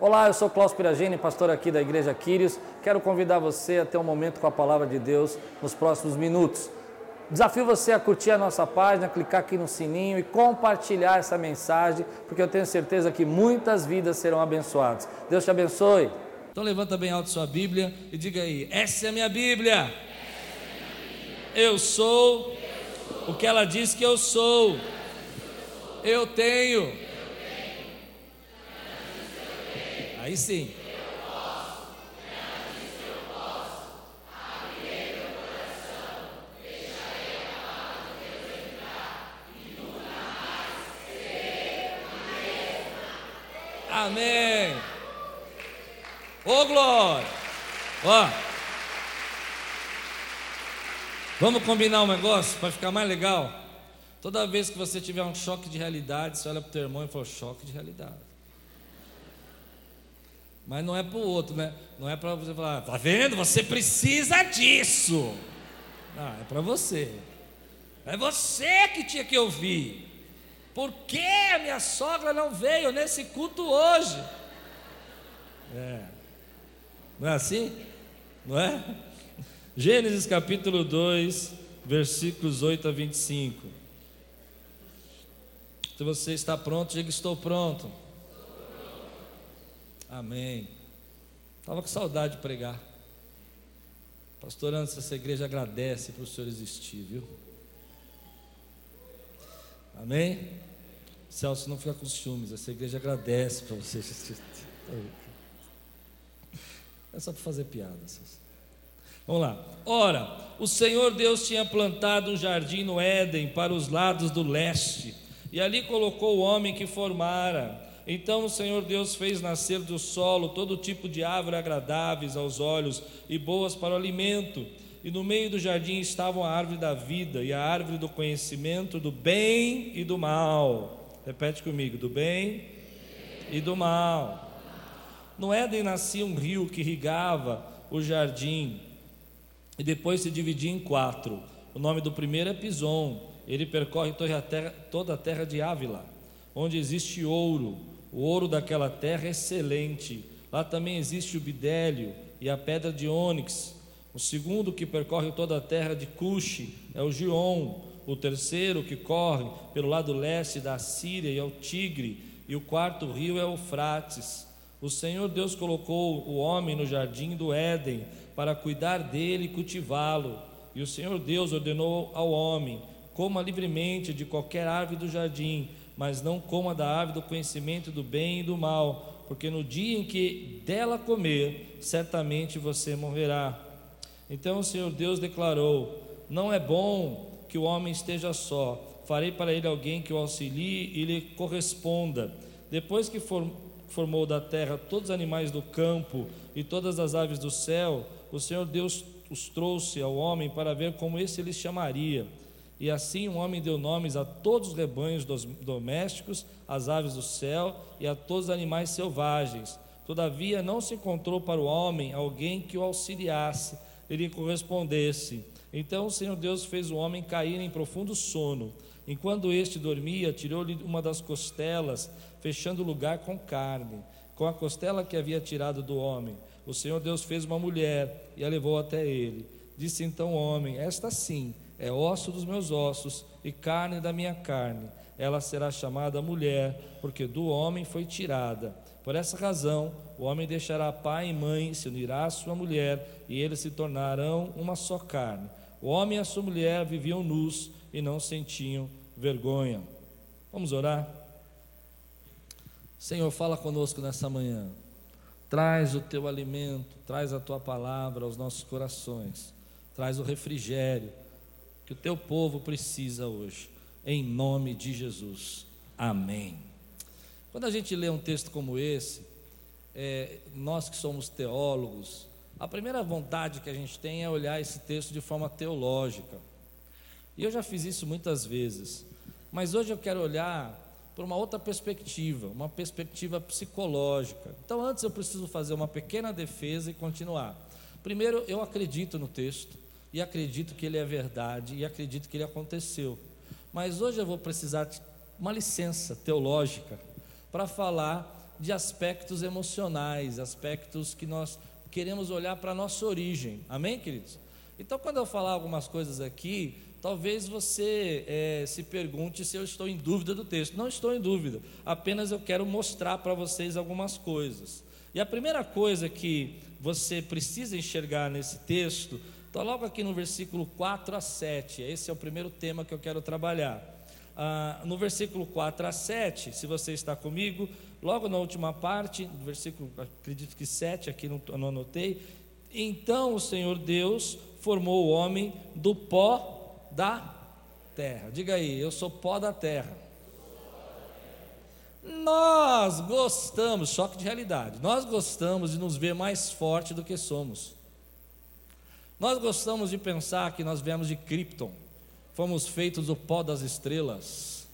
Olá, eu sou Klaus Piragini, pastor aqui da Igreja Quírios. Quero convidar você a ter um momento com a palavra de Deus nos próximos minutos. Desafio você a curtir a nossa página, clicar aqui no sininho e compartilhar essa mensagem, porque eu tenho certeza que muitas vidas serão abençoadas. Deus te abençoe. Então levanta bem alto sua Bíblia e diga aí: essa é a minha Bíblia. Eu sou o que ela diz que eu sou. Eu tenho Aí sim. Amém. Ô oh, glória. Ó. Vamos combinar um negócio para ficar mais legal? Toda vez que você tiver um choque de realidade, você olha para o teu irmão e fala: choque de realidade. Mas não é para o outro, né? Não é para você falar, tá vendo? Você precisa disso. Não, é para você. É você que tinha que ouvir. Por que a minha sogra não veio nesse culto hoje? É. Não é assim? Não é? Gênesis capítulo 2, versículos 8 a 25. Se você está pronto, diga estou pronto. Amém. Estava com saudade de pregar. Pastor Anderson, essa igreja agradece por o senhor existir, viu? Amém? Celso, não fica com ciúmes, essa igreja agradece para você existir. É só para fazer piada. Celso. Vamos lá. Ora, o Senhor Deus tinha plantado um jardim no Éden para os lados do leste, e ali colocou o homem que formara. Então o Senhor Deus fez nascer do solo todo tipo de árvore agradáveis aos olhos e boas para o alimento. E no meio do jardim estavam a árvore da vida e a árvore do conhecimento do bem e do mal. Repete comigo: do bem e do mal. No Éden nascia um rio que irrigava o jardim e depois se dividia em quatro. O nome do primeiro é Pison. Ele percorre toda a terra, de Ávila, onde existe ouro o ouro daquela terra é excelente. Lá também existe o bidélio e a pedra de ônix. O segundo que percorre toda a terra de Cuxi é o Gion. O terceiro que corre pelo lado leste da Síria é o Tigre. E o quarto rio é o Frates. O Senhor Deus colocou o homem no jardim do Éden para cuidar dele e cultivá-lo. E o Senhor Deus ordenou ao homem: coma livremente de qualquer árvore do jardim, mas não coma da árvore do conhecimento do bem e do mal, porque no dia em que dela comer, certamente você morrerá. Então o Senhor Deus declarou: Não é bom que o homem esteja só, farei para ele alguém que o auxilie e lhe corresponda. Depois que formou da terra todos os animais do campo e todas as aves do céu, o Senhor Deus os trouxe ao homem para ver como esse lhes chamaria. E assim o homem deu nomes a todos os rebanhos domésticos, às aves do céu e a todos os animais selvagens. Todavia não se encontrou para o homem alguém que o auxiliasse e lhe correspondesse. Então o Senhor Deus fez o homem cair em profundo sono. Enquanto este dormia, tirou-lhe uma das costelas, fechando o lugar com carne, com a costela que havia tirado do homem. O Senhor Deus fez uma mulher e a levou até ele. Disse então o homem: Esta sim é osso dos meus ossos e carne da minha carne. Ela será chamada mulher, porque do homem foi tirada. Por essa razão, o homem deixará pai e mãe, se unirá à sua mulher, e eles se tornarão uma só carne. O homem e a sua mulher viviam nus e não sentiam vergonha. Vamos orar? Senhor, fala conosco nessa manhã. Traz o teu alimento, traz a tua palavra aos nossos corações, traz o refrigério que o teu povo precisa hoje, em nome de Jesus. Amém. Quando a gente lê um texto como esse, é, nós que somos teólogos, a primeira vontade que a gente tem é olhar esse texto de forma teológica. E eu já fiz isso muitas vezes, mas hoje eu quero olhar por uma outra perspectiva, uma perspectiva psicológica. Então, antes eu preciso fazer uma pequena defesa e continuar. Primeiro, eu acredito no texto e acredito que ele é verdade e acredito que ele aconteceu. Mas hoje eu vou precisar de uma licença teológica para falar de aspectos emocionais, aspectos que nós queremos olhar para a nossa origem. Amém, queridos? Então, quando eu falar algumas coisas aqui, talvez você é, se pergunte se eu estou em dúvida do texto. Não estou em dúvida, apenas eu quero mostrar para vocês algumas coisas. E a primeira coisa que você precisa enxergar nesse texto, está logo aqui no versículo 4 a 7. Esse é o primeiro tema que eu quero trabalhar. Ah, no versículo 4 a 7, se você está comigo, logo na última parte, do versículo, acredito que 7, aqui não, não anotei. Então o Senhor Deus formou o homem do pó da terra. Diga aí, eu sou pó da terra. Nós gostamos, choque de realidade, nós gostamos de nos ver mais forte do que somos. Nós gostamos de pensar que nós viemos de Krypton, fomos feitos do pó das estrelas,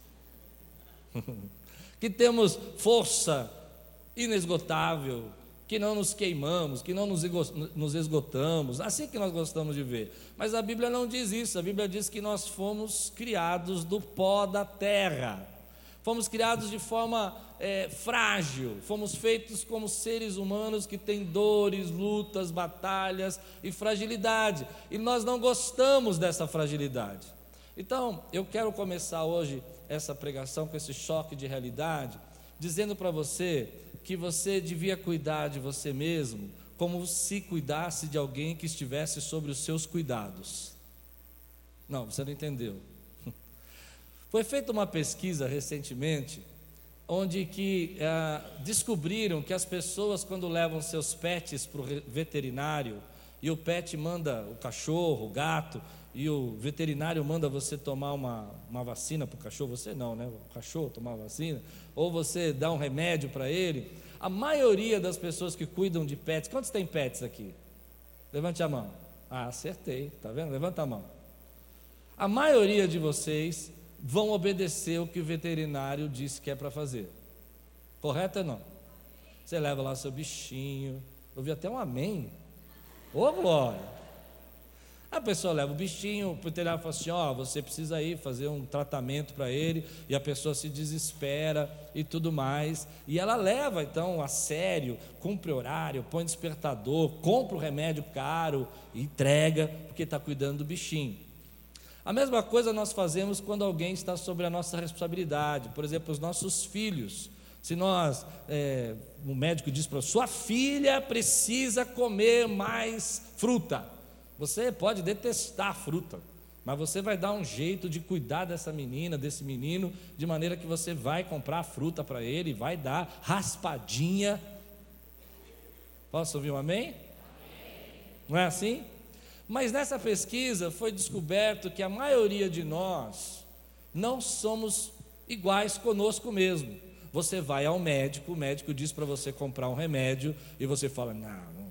que temos força inesgotável, que não nos queimamos, que não nos esgotamos, assim que nós gostamos de ver. Mas a Bíblia não diz isso, a Bíblia diz que nós fomos criados do pó da terra, fomos criados de forma é, frágil, fomos feitos como seres humanos que têm dores, lutas, batalhas e fragilidade, e nós não gostamos dessa fragilidade. Então, eu quero começar hoje essa pregação com esse choque de realidade, dizendo para você que você devia cuidar de você mesmo como se cuidasse de alguém que estivesse sobre os seus cuidados. Não, você não entendeu. Foi feita uma pesquisa recentemente onde que ah, descobriram que as pessoas quando levam seus pets para o veterinário e o pet manda o cachorro, o gato e o veterinário manda você tomar uma, uma vacina para o cachorro, você não, né? O cachorro tomar vacina, ou você dá um remédio para ele. A maioria das pessoas que cuidam de pets, quantos tem pets aqui? Levante a mão. Ah, acertei, tá vendo? Levanta a mão. A maioria de vocês vão obedecer o que o veterinário disse que é para fazer. Correto ou não? Você leva lá seu bichinho. Eu vi até um amém. Ô glória! A pessoa leva o bichinho, o veterinário fala assim: Ó, oh, você precisa ir fazer um tratamento para ele, e a pessoa se desespera e tudo mais. E ela leva então a sério, cumpre horário, põe despertador, compra o remédio caro, entrega, porque está cuidando do bichinho. A mesma coisa nós fazemos quando alguém está sobre a nossa responsabilidade, por exemplo, os nossos filhos. Se nós, é, o médico diz para sua filha precisa comer mais fruta. Você pode detestar a fruta, mas você vai dar um jeito de cuidar dessa menina, desse menino, de maneira que você vai comprar fruta para ele, vai dar raspadinha. Posso ouvir um amém? amém? Não é assim? Mas nessa pesquisa foi descoberto que a maioria de nós não somos iguais conosco mesmo. Você vai ao médico, o médico diz para você comprar um remédio e você fala: Não,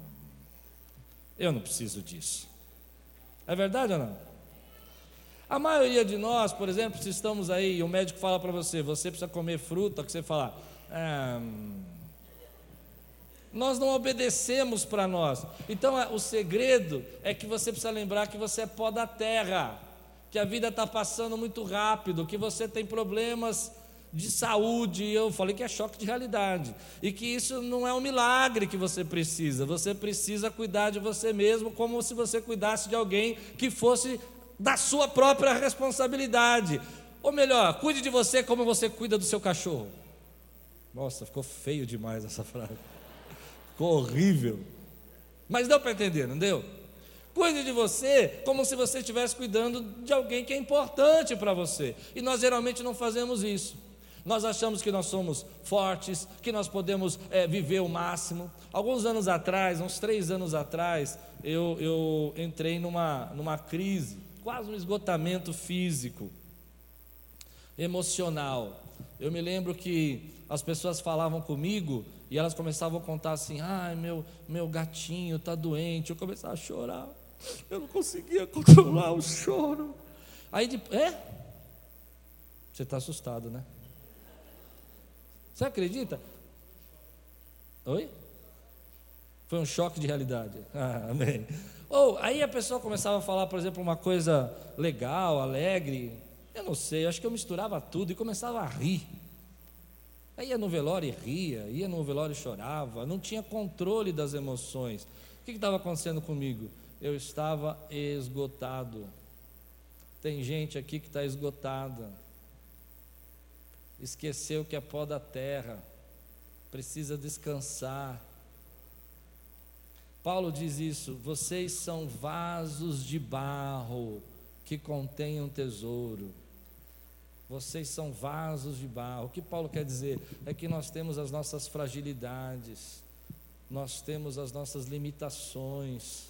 eu não preciso disso. É verdade ou não? A maioria de nós, por exemplo, se estamos aí e o médico fala para você, você precisa comer fruta, que você fala, ah, nós não obedecemos para nós. Então o segredo é que você precisa lembrar que você é pó da terra, que a vida está passando muito rápido, que você tem problemas de saúde, eu falei que é choque de realidade, e que isso não é um milagre que você precisa, você precisa cuidar de você mesmo como se você cuidasse de alguém que fosse da sua própria responsabilidade. Ou melhor, cuide de você como você cuida do seu cachorro. Nossa, ficou feio demais essa frase. Ficou horrível. Mas deu para entender, não deu? Cuide de você como se você estivesse cuidando de alguém que é importante para você. E nós geralmente não fazemos isso. Nós achamos que nós somos fortes, que nós podemos é, viver o máximo. Alguns anos atrás, uns três anos atrás, eu, eu entrei numa, numa crise, quase um esgotamento físico, emocional. Eu me lembro que as pessoas falavam comigo e elas começavam a contar assim: ai, meu, meu gatinho está doente. Eu começava a chorar, eu não conseguia controlar o choro. Aí, é? Você está assustado, né? Você acredita? Oi? Foi um choque de realidade. Ah, amém. Ou aí a pessoa começava a falar, por exemplo, uma coisa legal, alegre. Eu não sei, eu acho que eu misturava tudo e começava a rir. Aí ia no velório e ria, ia no velório e chorava, não tinha controle das emoções. O que estava acontecendo comigo? Eu estava esgotado. Tem gente aqui que está esgotada, esqueceu que é pó da terra, precisa descansar. Paulo diz isso: vocês são vasos de barro que contêm um tesouro. Vocês são vasos de barro. O que Paulo quer dizer? É que nós temos as nossas fragilidades, nós temos as nossas limitações.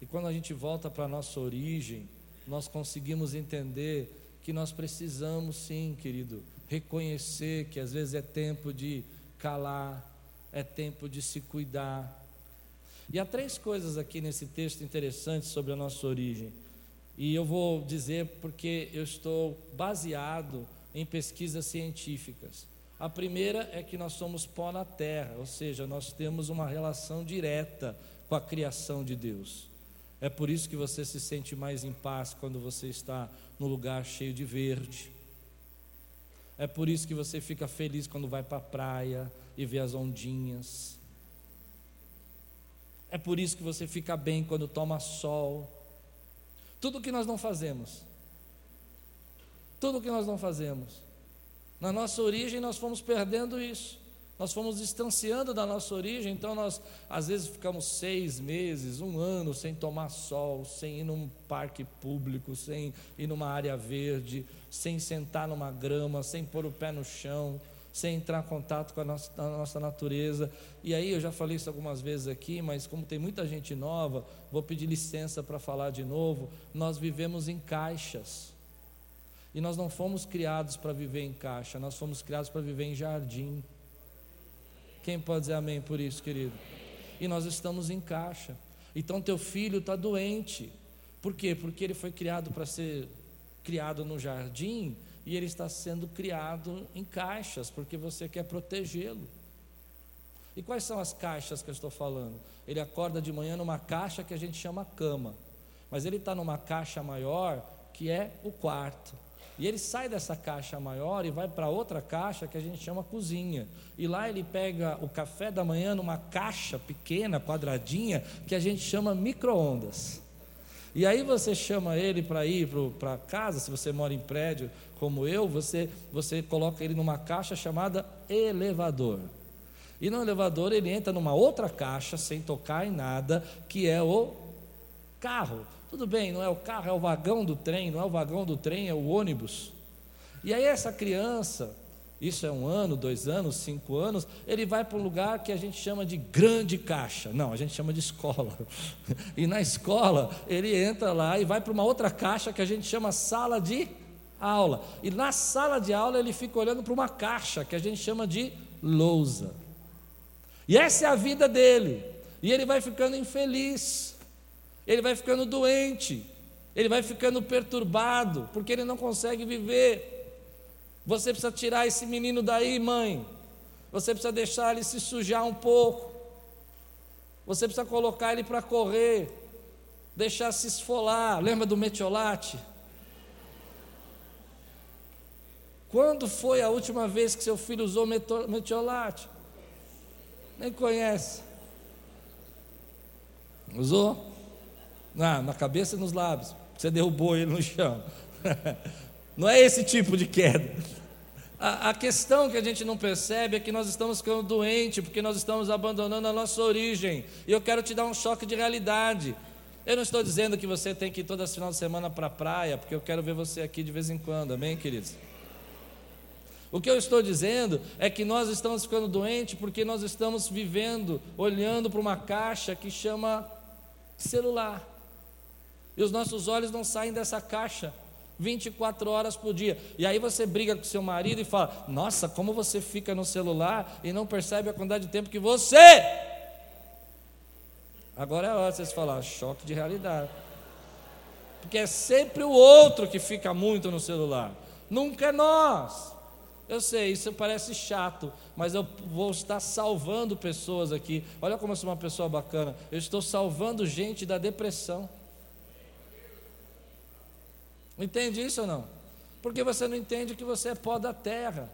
E quando a gente volta para a nossa origem, nós conseguimos entender que nós precisamos, sim, querido, reconhecer que às vezes é tempo de calar, é tempo de se cuidar. E há três coisas aqui nesse texto interessantes sobre a nossa origem. E eu vou dizer porque eu estou baseado em pesquisas científicas. A primeira é que nós somos pó na terra, ou seja, nós temos uma relação direta com a criação de Deus. É por isso que você se sente mais em paz quando você está no lugar cheio de verde. É por isso que você fica feliz quando vai para a praia e vê as ondinhas. É por isso que você fica bem quando toma sol. Tudo que nós não fazemos. Tudo que nós não fazemos. Na nossa origem nós fomos perdendo isso. Nós fomos distanciando da nossa origem, então nós às vezes ficamos seis meses, um ano sem tomar sol, sem ir num parque público, sem ir numa área verde, sem sentar numa grama, sem pôr o pé no chão, sem entrar em contato com a nossa, a nossa natureza. E aí eu já falei isso algumas vezes aqui, mas como tem muita gente nova, vou pedir licença para falar de novo. Nós vivemos em caixas. E nós não fomos criados para viver em caixa, nós fomos criados para viver em jardim. Quem pode dizer amém por isso, querido? E nós estamos em caixa. Então teu filho está doente. Por quê? Porque ele foi criado para ser criado no jardim e ele está sendo criado em caixas, porque você quer protegê-lo. E quais são as caixas que eu estou falando? Ele acorda de manhã numa caixa que a gente chama cama, mas ele está numa caixa maior que é o quarto. E ele sai dessa caixa maior e vai para outra caixa que a gente chama cozinha. E lá ele pega o café da manhã numa caixa pequena, quadradinha, que a gente chama micro-ondas. E aí você chama ele para ir para casa, se você mora em prédio como eu, você, você coloca ele numa caixa chamada elevador. E no elevador ele entra numa outra caixa, sem tocar em nada, que é o carro. Tudo bem, não é o carro, é o vagão do trem, não é o vagão do trem, é o ônibus. E aí essa criança, isso é um ano, dois anos, cinco anos, ele vai para um lugar que a gente chama de grande caixa. Não, a gente chama de escola. E na escola, ele entra lá e vai para uma outra caixa que a gente chama sala de aula. E na sala de aula, ele fica olhando para uma caixa que a gente chama de lousa. E essa é a vida dele. E ele vai ficando infeliz, ele vai ficando doente, ele vai ficando perturbado, porque ele não consegue viver. Você precisa tirar esse menino daí, mãe. Você precisa deixar ele se sujar um pouco. Você precisa colocar ele para correr, deixar se esfolar. Lembra do metiolate? Quando foi a última vez que seu filho usou metiolate? Nem conhece. Usou? Na, na cabeça e nos lábios. Você derrubou ele no chão. Não é esse tipo de queda. A, a, questão que a gente não percebe é que nós estamos ficando doentes, porque nós estamos abandonando a nossa origem. E eu quero te dar um choque de realidade. Eu não estou dizendo que você tem que ir todas as final de semana para a praia, porque eu quero ver você aqui de vez em quando, amém, queridos? O que eu estou dizendo é que nós estamos ficando doentes porque nós estamos vivendo, olhando para uma caixa que chama celular. E os nossos olhos não saem dessa caixa. 24 horas por dia. E aí você briga com seu marido e fala: Nossa, como você fica no celular e não percebe a quantidade de tempo que você. Agora é a hora de vocês falar: choque de realidade. Porque é sempre o outro que fica muito no celular, nunca é nós. Eu sei, isso parece chato, mas eu vou estar salvando pessoas aqui. Olha como eu sou uma pessoa bacana. Eu estou salvando gente da depressão. Entende isso ou não? Porque você não entende que você é pó da terra.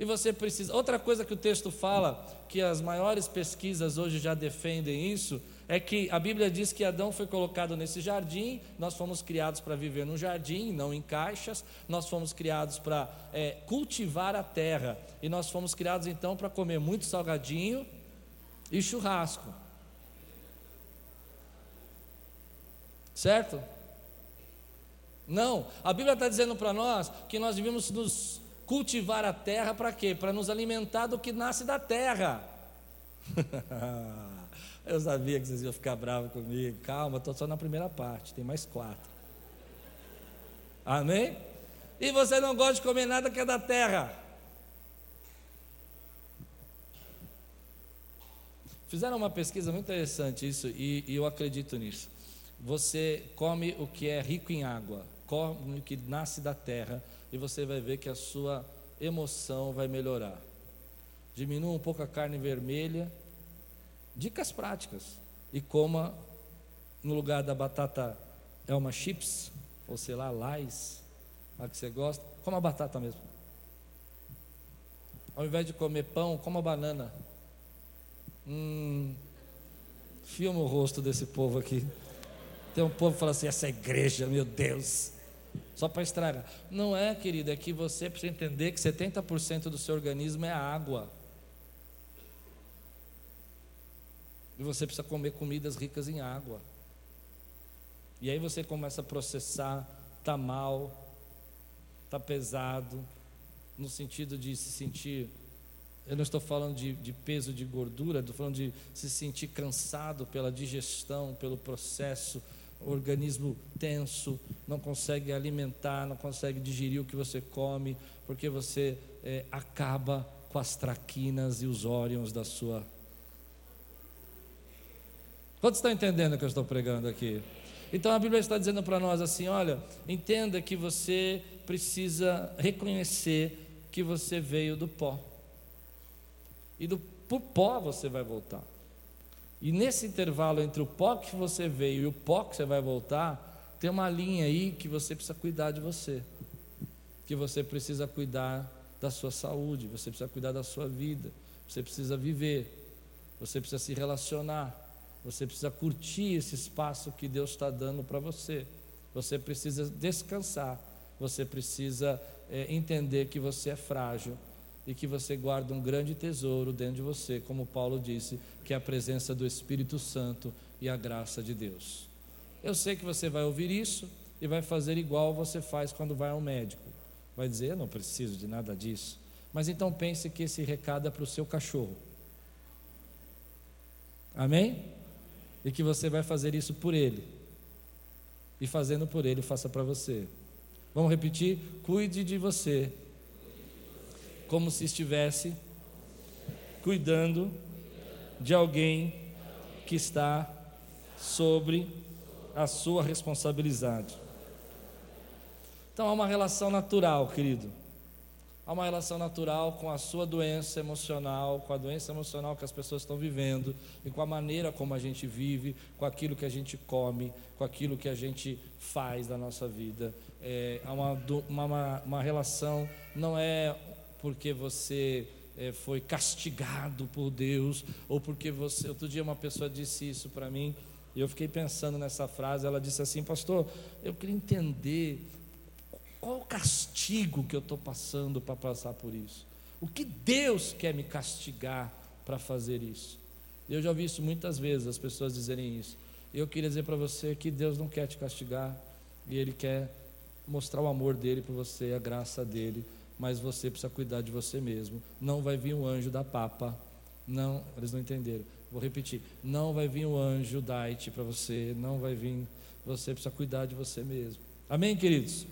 E você precisa. Outra coisa que o texto fala, que as maiores pesquisas hoje já defendem isso, é que a Bíblia diz que Adão foi colocado nesse jardim, nós fomos criados para viver no jardim, não em caixas, nós fomos criados para é, cultivar a terra, e nós fomos criados então para comer muito salgadinho e churrasco. Certo? Não, a Bíblia está dizendo para nós que nós devemos nos cultivar a terra para quê? Para nos alimentar do que nasce da terra. Eu sabia que vocês iam ficar bravos comigo. Calma, estou só na primeira parte, tem mais quatro. Amém? E você não gosta de comer nada que é da terra. Fizeram uma pesquisa muito interessante isso e, e eu acredito nisso. Você come o que é rico em água, come o que nasce da terra e você vai ver que a sua emoção vai melhorar. Diminua um pouco a carne vermelha. Dicas práticas. E coma no lugar da batata é uma chips, ou sei lá, lais, a que você gosta, coma batata mesmo. Ao invés de comer pão, coma banana. Hum, filma o rosto desse povo aqui. Tem um povo que fala assim: essa igreja, meu Deus, só para estragar. Não é, querido, é que você precisa entender que 70% do seu organismo é água. E você precisa comer comidas ricas em água. E aí você começa a processar, tá mal, tá pesado, no sentido de se sentir. Eu não estou falando de, de peso de gordura, estou falando de se sentir cansado pela digestão, pelo processo organismo tenso, não consegue alimentar, não consegue digerir o que você come, porque você é, acaba com as traquinas e os órgãos da sua. Quantos estão entendendo o que eu estou pregando aqui? Então a Bíblia está dizendo para nós assim: olha, entenda que você precisa reconhecer que você veio do pó, e do por pó você vai voltar. E nesse intervalo entre o pó que você veio e o pó que você vai voltar, tem uma linha aí que você precisa cuidar de você. Que você precisa cuidar da sua saúde, você precisa cuidar da sua vida, você precisa viver, você precisa se relacionar, você precisa curtir esse espaço que Deus está dando para você. Você precisa descansar, você precisa é, entender que você é frágil e que você guarda um grande tesouro dentro de você, como Paulo disse, que é a presença do Espírito Santo e a graça de Deus. Eu sei que você vai ouvir isso e vai fazer igual você faz quando vai ao médico. Vai dizer: Eu não preciso de nada disso. Mas então pense que esse recado é para o seu cachorro. Amém? E que você vai fazer isso por ele. E fazendo por ele, faça para você. Vamos repetir? Cuide de você como se estivesse cuidando de alguém que está sobre a sua responsabilidade. Então há uma relação natural, querido. Há uma relação natural com a sua doença emocional, com a doença emocional que as pessoas estão vivendo e com a maneira como a gente vive, com aquilo que a gente come, com aquilo que a gente faz da nossa vida. É, há uma, uma, uma relação, não é porque você é, foi castigado por Deus, ou porque você. Outro dia uma pessoa disse isso para mim, e eu fiquei pensando nessa frase. Ela disse assim: Pastor, eu queria entender qual o castigo que eu estou passando para passar por isso. O que Deus quer me castigar para fazer isso? Eu já ouvi isso muitas vezes, as pessoas dizerem isso. Eu queria dizer para você que Deus não quer te castigar, e Ele quer mostrar o amor dele para você, a graça dele mas você precisa cuidar de você mesmo. Não vai vir um anjo da papa. Não, eles não entenderam. Vou repetir. Não vai vir um anjo da para você. Não vai vir. Você precisa cuidar de você mesmo. Amém, queridos?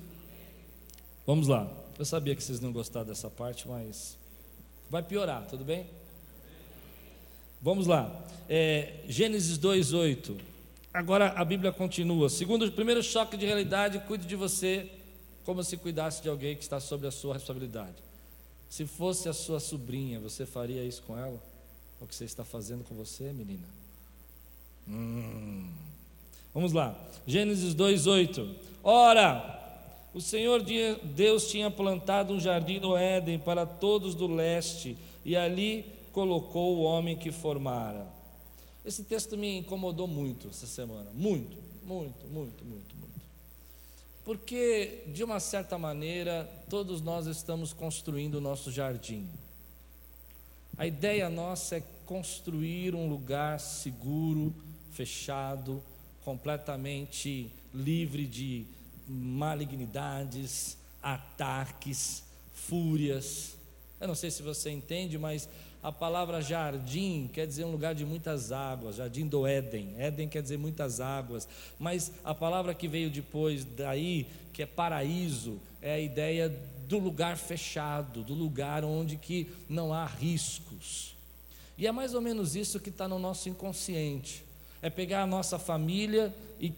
Vamos lá. Eu sabia que vocês não gostaram dessa parte, mas vai piorar, tudo bem? Vamos lá. É, Gênesis 2:8. Agora a Bíblia continua. Segundo o primeiro choque de realidade, cuide de você como se cuidasse de alguém que está sob a sua responsabilidade. Se fosse a sua sobrinha, você faria isso com ela? O que você está fazendo com você, menina? Hum. Vamos lá, Gênesis 2,8. Ora, O Senhor Deus tinha plantado um jardim no Éden para todos do leste, e ali colocou o homem que formara. Esse texto me incomodou muito essa semana, muito, muito, muito, muito, muito. Porque, de uma certa maneira, todos nós estamos construindo o nosso jardim. A ideia nossa é construir um lugar seguro, fechado, completamente livre de malignidades, ataques, fúrias. Eu não sei se você entende, mas a palavra jardim quer dizer um lugar de muitas águas, jardim do Éden. Éden quer dizer muitas águas, mas a palavra que veio depois daí, que é paraíso, é a ideia do lugar fechado, do lugar onde que não há riscos. E é mais ou menos isso que está no nosso inconsciente. É pegar a nossa família e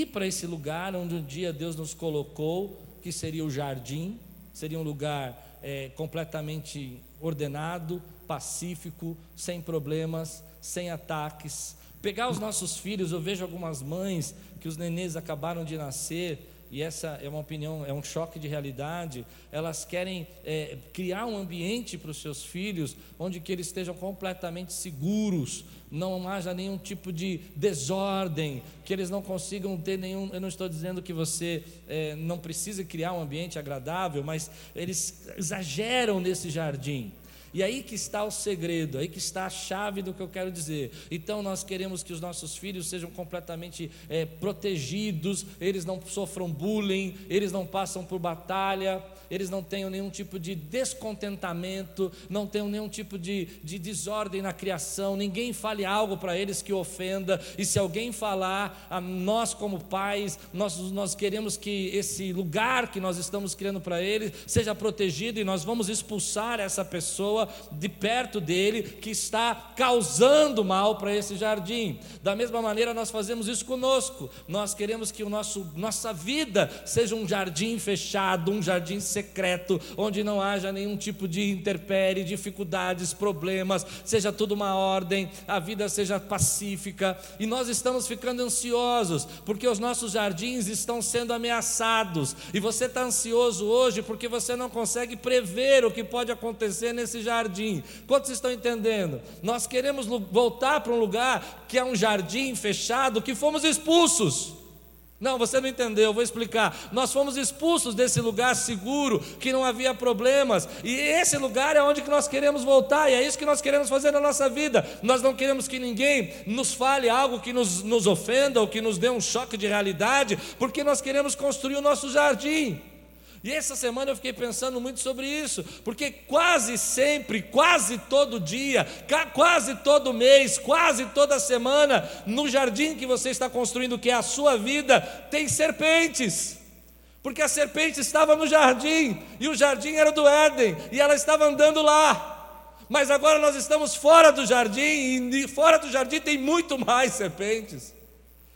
ir para esse lugar onde um dia Deus nos colocou, que seria o jardim, seria um lugar é, completamente ordenado, pacífico, sem problemas, sem ataques. Pegar os nossos filhos, eu vejo algumas mães que os nenês acabaram de nascer e essa é uma opinião, é um choque de realidade, elas querem é, criar um ambiente para os seus filhos onde que eles estejam completamente seguros, não haja nenhum tipo de desordem, que eles não consigam ter nenhum. Eu não estou dizendo que você é, não precisa criar um ambiente agradável, mas eles exageram nesse jardim. E aí que está o segredo, aí que está a chave do que eu quero dizer. Então nós queremos que os nossos filhos sejam completamente é, protegidos, eles não sofram bullying, eles não passam por batalha, eles não tenham nenhum tipo de descontentamento, não tenham nenhum tipo de, de desordem na criação, ninguém fale algo para eles que ofenda, e se alguém falar, a nós como pais, nós, nós queremos que esse lugar que nós estamos criando para eles seja protegido e nós vamos expulsar essa pessoa de perto dele que está causando mal para esse jardim. Da mesma maneira, nós fazemos isso conosco. Nós queremos que o nosso, nossa vida seja um jardim fechado, um jardim secreto, onde não haja nenhum tipo de interpérie, dificuldades, problemas, seja tudo uma ordem, a vida seja pacífica. E nós estamos ficando ansiosos porque os nossos jardins estão sendo ameaçados. E você está ansioso hoje porque você não consegue prever o que pode acontecer nesse jardim jardim. Quantos estão entendendo? Nós queremos voltar para um lugar que é um jardim fechado, que fomos expulsos. Não, você não entendeu, eu vou explicar. Nós fomos expulsos desse lugar seguro, que não havia problemas, e esse lugar é onde que nós queremos voltar, e é isso que nós queremos fazer na nossa vida. Nós não queremos que ninguém nos fale algo que nos, nos ofenda ou que nos dê um choque de realidade, porque nós queremos construir o nosso jardim. E essa semana eu fiquei pensando muito sobre isso, porque quase sempre, quase todo dia, quase todo mês, quase toda semana, no jardim que você está construindo, que é a sua vida, tem serpentes. Porque a serpente estava no jardim, e o jardim era do Éden, e ela estava andando lá. Mas agora nós estamos fora do jardim, e fora do jardim tem muito mais serpentes.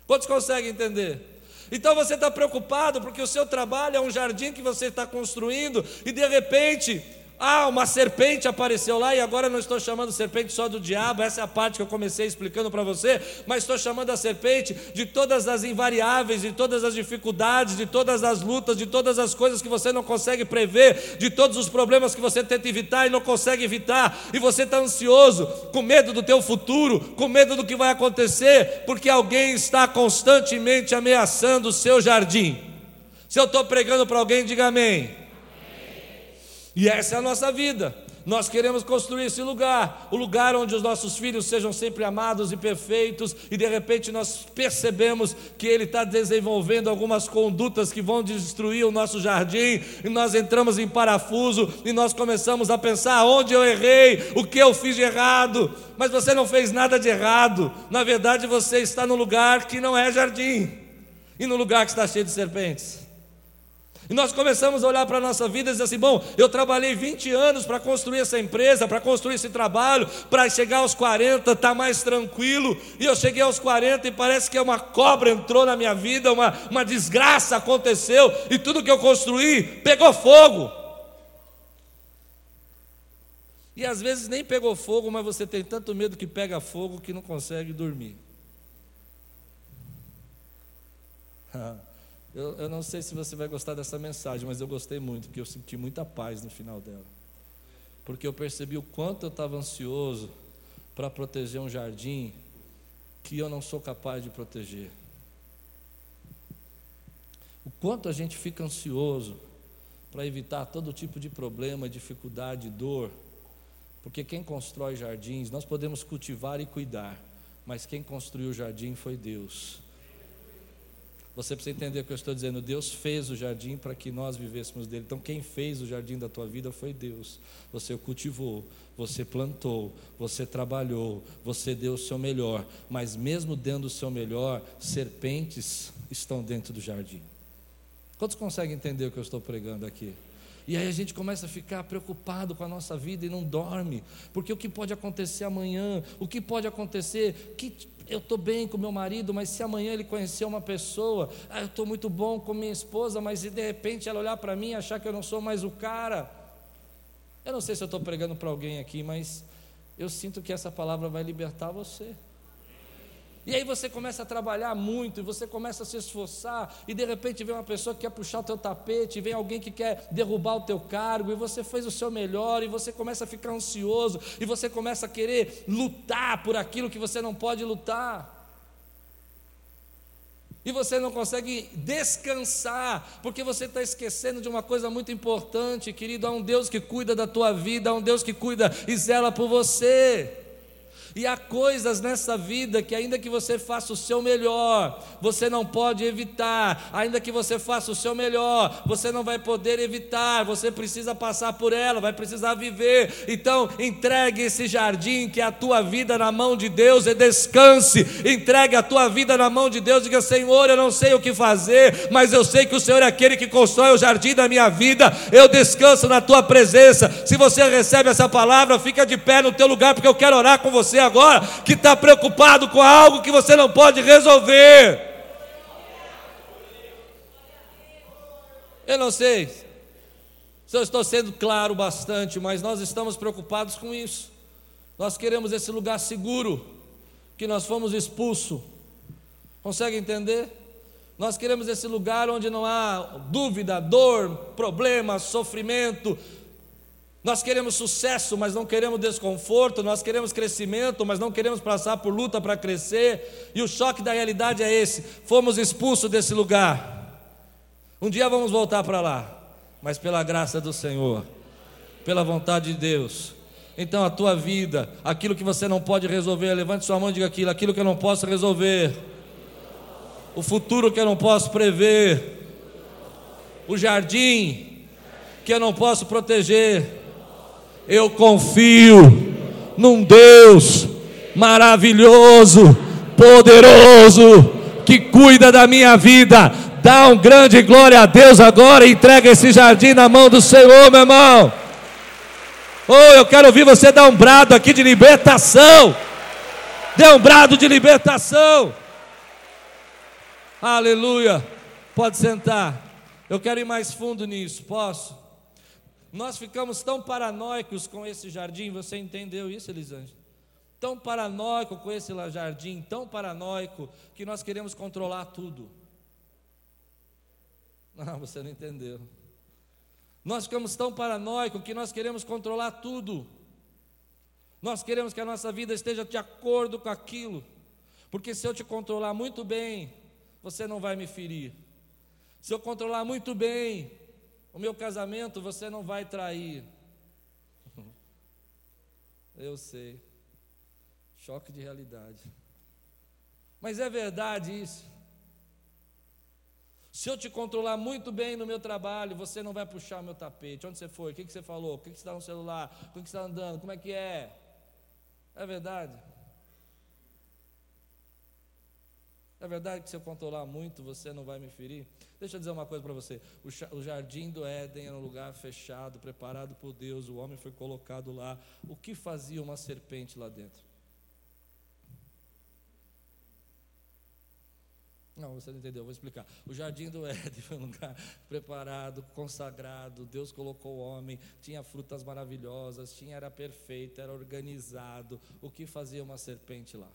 Quantos conseguem entender? Então você está preocupado porque o seu trabalho é um jardim que você está construindo e de repente ah, uma serpente apareceu lá e agora não estou chamando serpente só do diabo, essa é a parte que eu comecei explicando para você, mas estou chamando a serpente de todas as invariáveis, de todas as dificuldades, de todas as lutas, de todas as coisas que você não consegue prever, de todos os problemas que você tenta evitar e não consegue evitar, e você está ansioso, com medo do teu futuro, com medo do que vai acontecer, porque alguém está constantemente ameaçando o seu jardim. Se eu estou pregando para alguém, diga amém. E essa é a nossa vida. Nós queremos construir esse lugar, o lugar onde os nossos filhos sejam sempre amados e perfeitos, e de repente nós percebemos que ele está desenvolvendo algumas condutas que vão destruir o nosso jardim, e nós entramos em parafuso e nós começamos a pensar onde eu errei, o que eu fiz de errado, mas você não fez nada de errado, na verdade você está no lugar que não é jardim, e no lugar que está cheio de serpentes. E nós começamos a olhar para a nossa vida e dizer assim: bom, eu trabalhei 20 anos para construir essa empresa, para construir esse trabalho, para chegar aos 40, estar tá mais tranquilo. E eu cheguei aos 40 e parece que uma cobra entrou na minha vida, uma, uma desgraça aconteceu, e tudo que eu construí pegou fogo. E às vezes nem pegou fogo, mas você tem tanto medo que pega fogo que não consegue dormir. Eu, eu não sei se você vai gostar dessa mensagem, mas eu gostei muito, porque eu senti muita paz no final dela. Porque eu percebi o quanto eu estava ansioso para proteger um jardim que eu não sou capaz de proteger. O quanto a gente fica ansioso para evitar todo tipo de problema, dificuldade, dor. Porque quem constrói jardins, nós podemos cultivar e cuidar, mas quem construiu o jardim foi Deus. Você precisa entender o que eu estou dizendo. Deus fez o jardim para que nós vivêssemos dele. Então, quem fez o jardim da tua vida foi Deus. Você o cultivou, você plantou, você trabalhou, você deu o seu melhor. Mas, mesmo dando o seu melhor, serpentes estão dentro do jardim. Quantos conseguem entender o que eu estou pregando aqui? E aí a gente começa a ficar preocupado com a nossa vida e não dorme, porque o que pode acontecer amanhã, o que pode acontecer, que eu estou bem com meu marido, mas se amanhã ele conhecer uma pessoa, ah, eu estou muito bom com minha esposa, mas de repente ela olhar para mim e achar que eu não sou mais o cara. Eu não sei se eu estou pregando para alguém aqui, mas eu sinto que essa palavra vai libertar você. E aí você começa a trabalhar muito, e você começa a se esforçar, e de repente vem uma pessoa que quer puxar o teu tapete, vem alguém que quer derrubar o teu cargo, e você fez o seu melhor, e você começa a ficar ansioso, e você começa a querer lutar por aquilo que você não pode lutar. E você não consegue descansar, porque você está esquecendo de uma coisa muito importante, querido. Há um Deus que cuida da tua vida, há um Deus que cuida e zela por você. E há coisas nessa vida que, ainda que você faça o seu melhor, você não pode evitar. Ainda que você faça o seu melhor, você não vai poder evitar. Você precisa passar por ela, vai precisar viver. Então, entregue esse jardim que é a tua vida na mão de Deus e descanse. Entregue a tua vida na mão de Deus. Diga, Senhor, eu não sei o que fazer, mas eu sei que o Senhor é aquele que constrói o jardim da minha vida. Eu descanso na tua presença. Se você recebe essa palavra, fica de pé no teu lugar, porque eu quero orar com você agora que está preocupado com algo que você não pode resolver. Eu não sei se eu estou sendo claro bastante, mas nós estamos preocupados com isso. Nós queremos esse lugar seguro, que nós fomos expulsos. Consegue entender? Nós queremos esse lugar onde não há dúvida, dor, problema, sofrimento, nós queremos sucesso, mas não queremos desconforto, nós queremos crescimento, mas não queremos passar por luta para crescer. E o choque da realidade é esse: fomos expulsos desse lugar. Um dia vamos voltar para lá, mas pela graça do Senhor, pela vontade de Deus. Então a tua vida, aquilo que você não pode resolver, levante sua mão e diga aquilo, aquilo que eu não posso resolver, o futuro que eu não posso prever, o jardim que eu não posso proteger eu confio num Deus maravilhoso, poderoso, que cuida da minha vida. Dá um grande glória a Deus agora e entrega esse jardim na mão do Senhor, meu irmão. Oh, eu quero ouvir você dar um brado aqui de libertação. Dê um brado de libertação. Aleluia. Pode sentar. Eu quero ir mais fundo nisso, posso? Nós ficamos tão paranoicos com esse jardim, você entendeu isso, Elisângela? Tão paranoico com esse jardim, tão paranoico, que nós queremos controlar tudo. Não, você não entendeu. Nós ficamos tão paranoicos que nós queremos controlar tudo. Nós queremos que a nossa vida esteja de acordo com aquilo. Porque se eu te controlar muito bem, você não vai me ferir. Se eu controlar muito bem, o meu casamento você não vai trair. Eu sei. Choque de realidade. Mas é verdade isso. Se eu te controlar muito bem no meu trabalho, você não vai puxar meu tapete. Onde você foi? O que, você falou? O que, você está no celular? O que você está andando? Como é que é? É verdade? É verdade que se eu controlar muito, você não vai me ferir? Deixa eu dizer uma coisa para você: o jardim do Éden era um lugar fechado, preparado por Deus, o homem foi colocado lá. O que fazia uma serpente lá dentro? Não, você não entendeu, vou explicar. O jardim do Éden foi um lugar preparado, consagrado. Deus colocou o homem, tinha frutas maravilhosas, tinha era perfeito, era organizado. O que fazia uma serpente lá?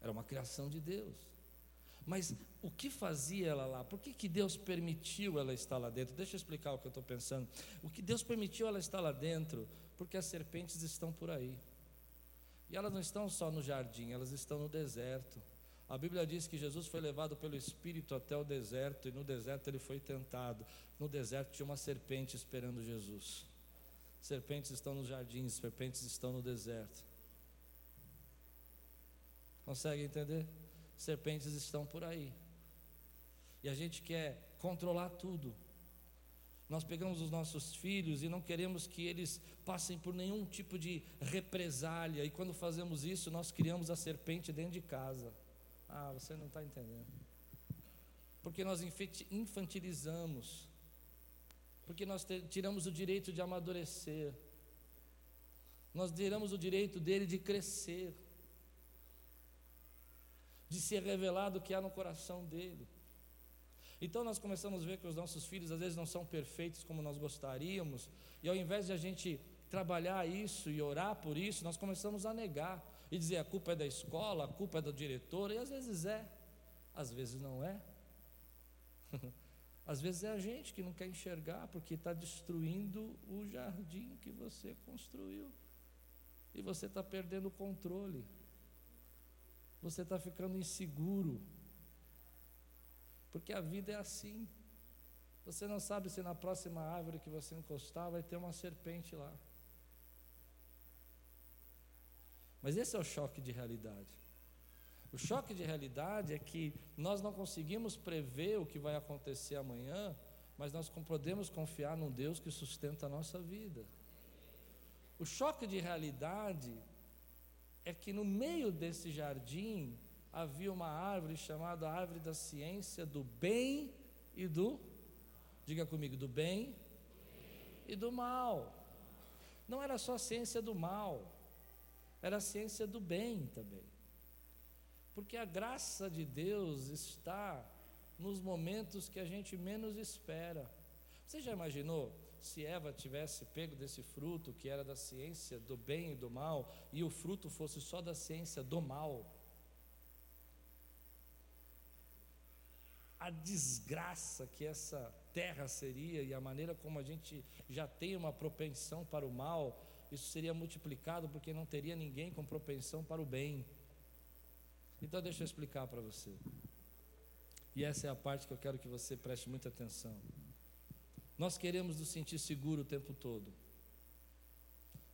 Era uma criação de Deus. Mas o que fazia ela lá? Por que, que Deus permitiu ela estar lá dentro? Deixa eu explicar o que eu estou pensando. O que Deus permitiu ela estar lá dentro? Porque as serpentes estão por aí. E elas não estão só no jardim, elas estão no deserto. A Bíblia diz que Jesus foi levado pelo Espírito até o deserto, e no deserto ele foi tentado. No deserto tinha uma serpente esperando Jesus. Serpentes estão nos jardins, serpentes estão no deserto. Consegue entender? Serpentes estão por aí. E a gente quer controlar tudo. Nós pegamos os nossos filhos e não queremos que eles passem por nenhum tipo de represália, e quando fazemos isso, nós criamos a serpente dentro de casa. Ah, você não está entendendo. Porque nós infantilizamos, porque nós tiramos o direito de amadurecer, nós tiramos o direito dele de crescer, de ser revelado o que há no coração dele. Então nós começamos a ver que os nossos filhos às vezes não são perfeitos como nós gostaríamos, e ao invés de a gente trabalhar isso e orar por isso, nós começamos a negar e dizer a culpa é da escola, a culpa é do diretor, e às vezes é, às vezes não é. Às vezes é a gente que não quer enxergar porque está destruindo o jardim que você construiu. E você está perdendo o controle. Você está ficando inseguro. Porque a vida é assim. Você não sabe se na próxima árvore que você encostar vai ter uma serpente lá. Mas esse é o choque de realidade. O choque de realidade é que nós não conseguimos prever o que vai acontecer amanhã, mas nós podemos confiar num Deus que sustenta a nossa vida. O choque de realidade é que no meio desse jardim havia uma árvore chamada árvore da ciência do bem e do, diga comigo, do bem e do mal. Não era só a ciência do mal, era a ciência do bem também. Porque a graça de Deus está nos momentos que a gente menos espera. Você já imaginou se Eva tivesse pego desse fruto que era da ciência do bem e do mal e o fruto fosse só da ciência do mal? A desgraça que essa terra seria e a maneira como a gente já tem uma propensão para o mal isso seria multiplicado porque não teria ninguém com propensão para o bem. Então, deixa eu explicar para você. E essa é a parte que eu quero que você preste muita atenção. Nós queremos nos sentir seguro o tempo todo,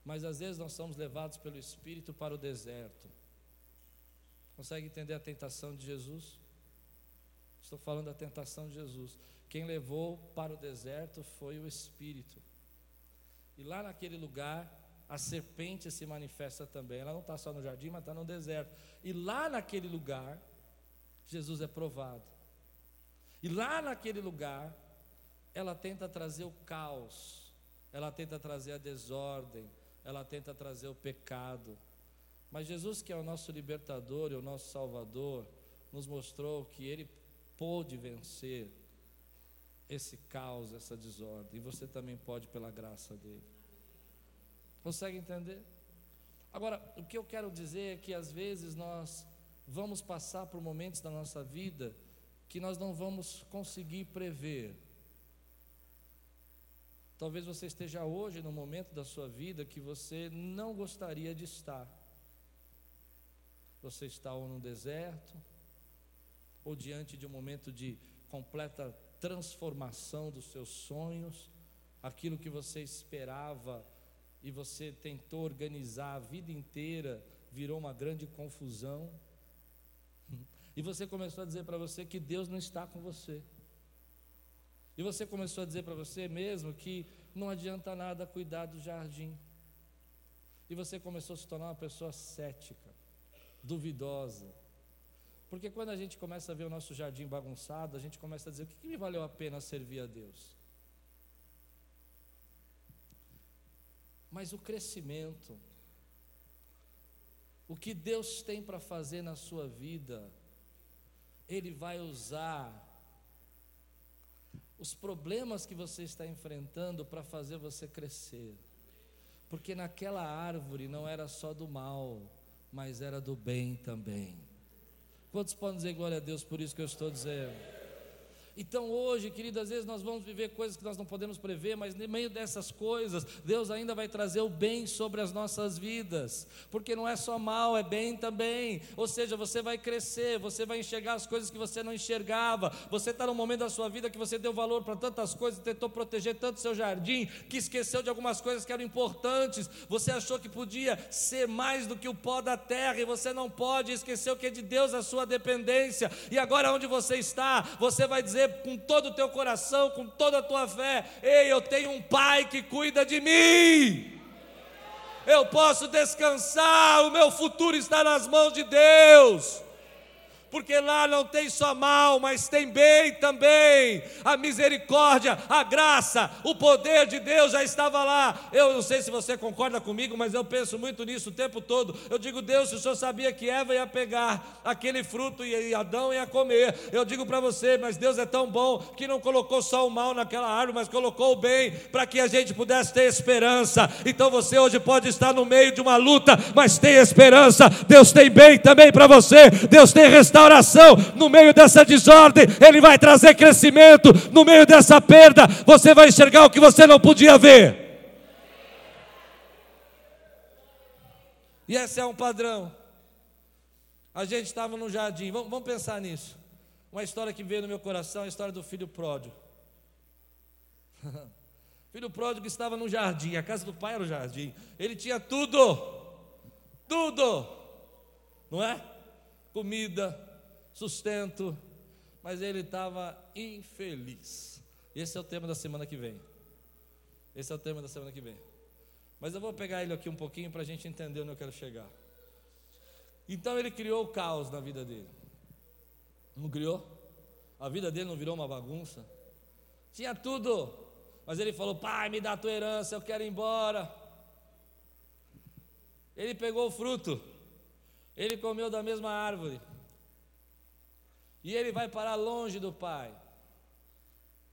mas às vezes nós somos levados pelo Espírito para o deserto. Consegue entender a tentação de Jesus? Estou falando da tentação de Jesus. Quem levou para o deserto foi o Espírito. E lá naquele lugar, a serpente se manifesta também. Ela não está só no jardim, mas está no deserto. E lá naquele lugar, Jesus é provado. E lá naquele lugar, ela tenta trazer o caos, ela tenta trazer a desordem, ela tenta trazer o pecado. Mas Jesus, que é o nosso libertador e o nosso salvador, nos mostrou que ele pôde vencer esse caos, essa desordem. E você também pode pela graça dele. Consegue entender? Agora, o que eu quero dizer é que às vezes nós vamos passar por momentos da nossa vida que nós não vamos conseguir prever. Talvez você esteja hoje no momento da sua vida que você não gostaria de estar. Você está ou no deserto, ou diante de um momento de completa transformação dos seus sonhos, aquilo que você esperava e você tentou organizar a vida inteira, virou uma grande confusão. E você começou a dizer para você que Deus não está com você. E você começou a dizer para você mesmo que não adianta nada cuidar do jardim. E você começou a se tornar uma pessoa cética, duvidosa. Porque quando a gente começa a ver o nosso jardim bagunçado, a gente começa a dizer: o que, que me valeu a pena servir a Deus? mas o crescimento, o que Deus tem para fazer na sua vida, Ele vai usar os problemas que você está enfrentando para fazer você crescer, porque naquela árvore não era só do mal, mas era do bem também. Quantos podem dizer glória a Deus por isso que eu estou dizendo? Então hoje, querido, às vezes nós vamos viver coisas que nós não podemos prever, mas no meio dessas coisas, Deus ainda vai trazer o bem sobre as nossas vidas, porque não é só mal, é bem também. Ou seja, você vai crescer, você vai enxergar as coisas que você não enxergava. Você está num momento da sua vida que você deu valor para tantas coisas, tentou proteger tanto seu jardim, que esqueceu de algumas coisas que eram importantes. Você achou que podia ser mais do que o pó da terra, e você não pode, esqueceu que é de Deus a sua dependência. E agora onde você está, você vai dizer dizer com todo o teu coração, com toda a tua fé: Ei, eu tenho um Pai que cuida de mim. Eu posso descansar, o meu futuro está nas mãos de Deus porque lá não tem só mal, mas tem bem também. A misericórdia, a graça, o poder de Deus já estava lá. Eu não sei se você concorda comigo, mas eu penso muito nisso o tempo todo. Eu digo, Deus, se o Senhor sabia que Eva ia pegar aquele fruto e Adão ia comer, eu digo para você, mas Deus é tão bom que não colocou só o mal naquela árvore, mas colocou o bem para que a gente pudesse ter esperança. Então você hoje pode estar no meio de uma luta, mas tem esperança. Deus tem bem também para você. Deus tem restauração restauração, no meio dessa desordem, Ele vai trazer crescimento, no meio dessa perda, você vai enxergar o que você não podia ver. E esse é um padrão. A gente estava no jardim, vamos, vamos pensar nisso. Uma história que veio no meu coração, a história do filho pródigo. filho pródigo estava no jardim, a casa do pai era o jardim. Ele tinha tudo, tudo, não é? Comida, sustento, mas ele estava infeliz. Esse é o tema da semana que vem. Esse é o tema da semana que vem. Mas eu vou pegar ele aqui um pouquinho para a gente entender onde eu quero chegar. Então ele criou o caos na vida dele. Não criou? A vida dele não virou uma bagunça? Tinha tudo. Mas ele falou: Pai, me dá a tua herança, eu quero ir embora. Ele pegou o fruto. Ele comeu da mesma árvore. E ele vai parar longe do Pai,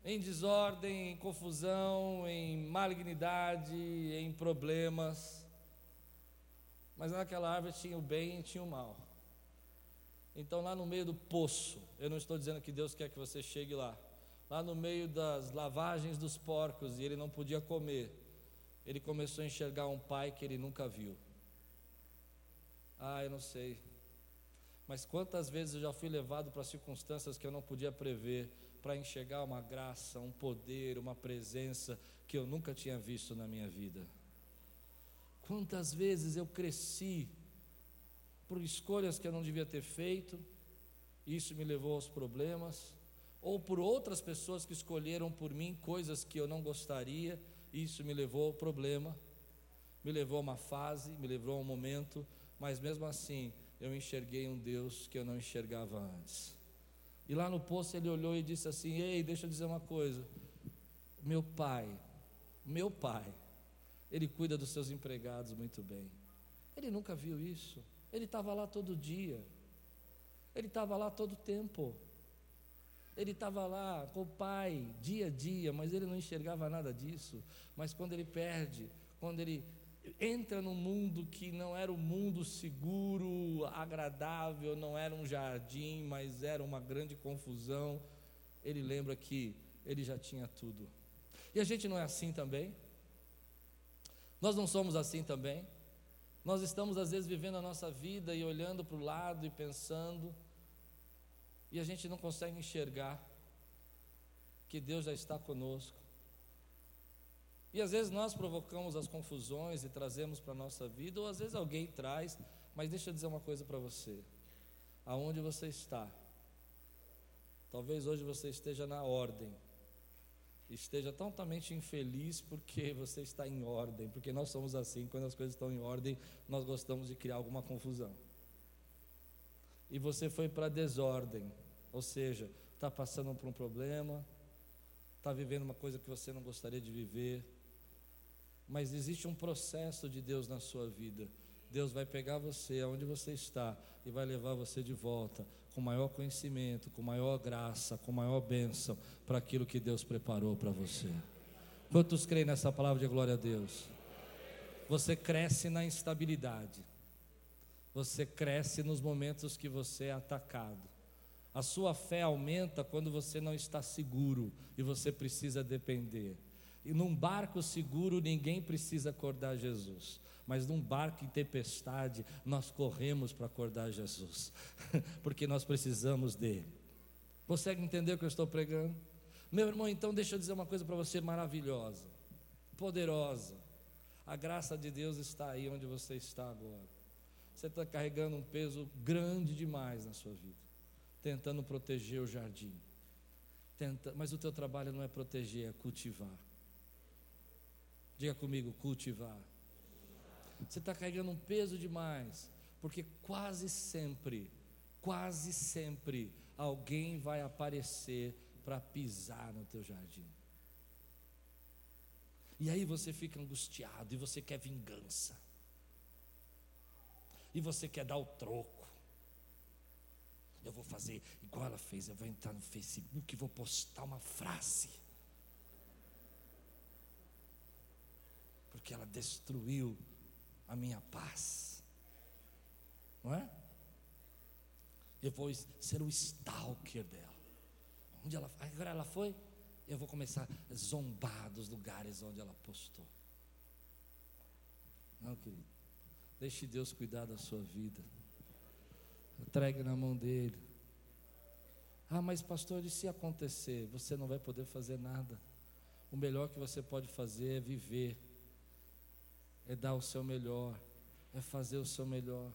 em desordem, em confusão, em malignidade, em problemas. Mas naquela árvore tinha o bem e tinha o mal. Então, lá no meio do poço, eu não estou dizendo que Deus quer que você chegue lá, lá no meio das lavagens dos porcos e ele não podia comer, ele começou a enxergar um pai que ele nunca viu. Ah, eu não sei. Mas quantas vezes eu já fui levado para circunstâncias que eu não podia prever, para enxergar uma graça, um poder, uma presença que eu nunca tinha visto na minha vida. Quantas vezes eu cresci por escolhas que eu não devia ter feito, isso me levou aos problemas, ou por outras pessoas que escolheram por mim coisas que eu não gostaria, isso me levou ao problema, me levou a uma fase, me levou a um momento, mas mesmo assim, eu enxerguei um Deus que eu não enxergava antes. E lá no poço ele olhou e disse assim: Ei, deixa eu dizer uma coisa. Meu pai, meu pai, ele cuida dos seus empregados muito bem. Ele nunca viu isso. Ele estava lá todo dia. Ele estava lá todo tempo. Ele estava lá com o pai, dia a dia, mas ele não enxergava nada disso. Mas quando ele perde, quando ele entra num mundo que não era um mundo seguro, agradável, não era um jardim, mas era uma grande confusão. Ele lembra que ele já tinha tudo. E a gente não é assim também? Nós não somos assim também? Nós estamos às vezes vivendo a nossa vida e olhando para o lado e pensando, e a gente não consegue enxergar que Deus já está conosco, e às vezes nós provocamos as confusões e trazemos para a nossa vida, ou às vezes alguém traz, mas deixa eu dizer uma coisa para você. Aonde você está? Talvez hoje você esteja na ordem, esteja totalmente infeliz porque você está em ordem, porque nós somos assim, quando as coisas estão em ordem, nós gostamos de criar alguma confusão. E você foi para a desordem, ou seja, está passando por um problema, está vivendo uma coisa que você não gostaria de viver, mas existe um processo de Deus na sua vida. Deus vai pegar você aonde você está e vai levar você de volta com maior conhecimento, com maior graça, com maior bênção para aquilo que Deus preparou para você. Quantos creem nessa palavra de glória a Deus? Você cresce na instabilidade. Você cresce nos momentos que você é atacado. A sua fé aumenta quando você não está seguro e você precisa depender. E num barco seguro ninguém precisa acordar Jesus, mas num barco em tempestade nós corremos para acordar Jesus, porque nós precisamos dele. Consegue entender o que eu estou pregando? Meu irmão, então deixa eu dizer uma coisa para você maravilhosa, poderosa. A graça de Deus está aí onde você está agora. Você está carregando um peso grande demais na sua vida, tentando proteger o jardim. Tenta, mas o teu trabalho não é proteger, é cultivar. Diga comigo, cultivar. Você está carregando um peso demais, porque quase sempre, quase sempre, alguém vai aparecer para pisar no teu jardim. E aí você fica angustiado e você quer vingança. E você quer dar o troco. Eu vou fazer igual ela fez, eu vou entrar no Facebook e vou postar uma frase. Porque ela destruiu a minha paz. Não é? Eu vou ser o stalker dela. Onde ela, agora ela foi, eu vou começar a zombar dos lugares onde ela postou. Não, querido. Deixe Deus cuidar da sua vida. Entregue na mão dele. Ah, mas pastor, e se acontecer? Você não vai poder fazer nada. O melhor que você pode fazer é viver é dar o seu melhor, é fazer o seu melhor.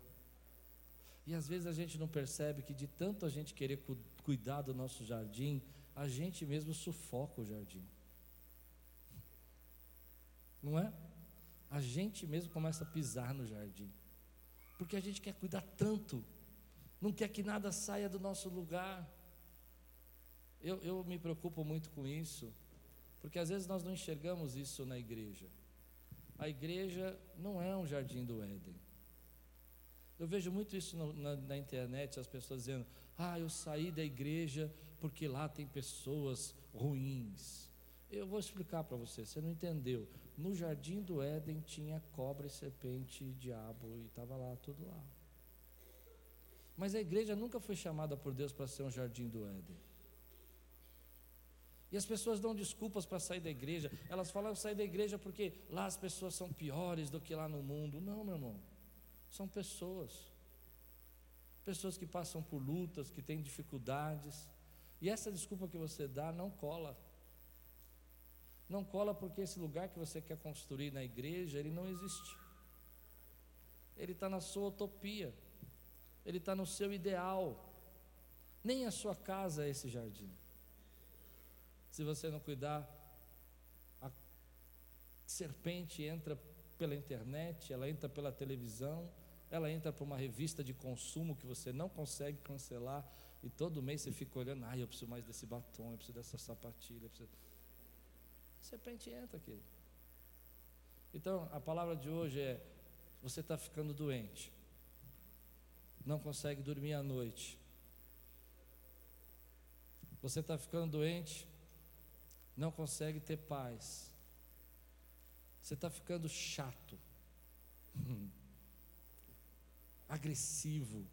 E às vezes a gente não percebe que de tanto a gente querer cu cuidar do nosso jardim, a gente mesmo sufoca o jardim. Não é? A gente mesmo começa a pisar no jardim. Porque a gente quer cuidar tanto, não quer que nada saia do nosso lugar. Eu, eu me preocupo muito com isso, porque às vezes nós não enxergamos isso na igreja. A igreja não é um jardim do Éden. Eu vejo muito isso no, na, na, internet, as pessoas dizendo: Ah, eu saí da igreja porque lá tem pessoas ruins. Eu vou explicar para você, você não entendeu. No jardim do Éden tinha cobra serpente diabo, e estava lá, tudo lá. Mas a igreja nunca foi chamada por Deus para ser um jardim do Éden. E as pessoas dão desculpas para sair da igreja. Elas falam, eu saí da igreja porque lá as pessoas são piores do que lá no mundo. Não, meu irmão. São pessoas. Pessoas que passam por lutas, que têm dificuldades. E essa desculpa que você dá não cola. Não cola porque esse lugar que você quer construir na igreja, ele não existe. Ele está na sua utopia. Ele está no seu ideal. Nem a sua casa é esse jardim. Se você não cuidar, a serpente entra pela internet, ela entra pela televisão, ela entra para uma revista de consumo que você não consegue cancelar e todo mês você fica olhando, ah, eu preciso mais desse batom, eu preciso dessa sapatilha, preciso... A serpente entra aqui. Então, a palavra de hoje é: você está ficando doente, não consegue dormir à noite, você está ficando doente, não consegue ter paz. Você está ficando chato, agressivo,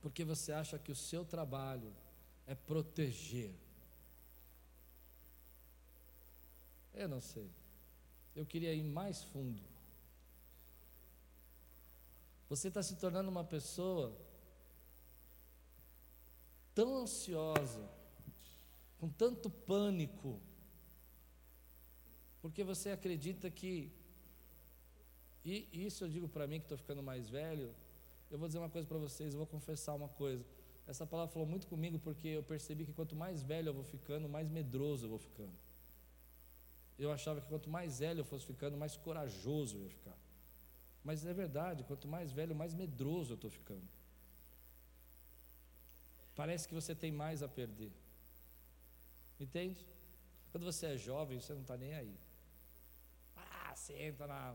porque você acha que o seu trabalho é proteger. Eu não sei. Eu queria ir mais fundo. Você está se tornando uma pessoa tão ansiosa com tanto pânico, porque você acredita que, e isso eu digo para mim que estou ficando mais velho, eu vou dizer uma coisa para vocês, eu vou confessar uma coisa. Essa palavra falou muito comigo porque eu percebi que quanto mais velho eu vou ficando, mais medroso eu vou ficando. Eu achava que quanto mais velho eu fosse ficando, mais corajoso eu ia ficar. Mas é verdade, quanto mais velho, mais medroso eu estou ficando. Parece que você tem mais a perder. Entende? Quando você é jovem, você não está nem aí. Ah, você entra na.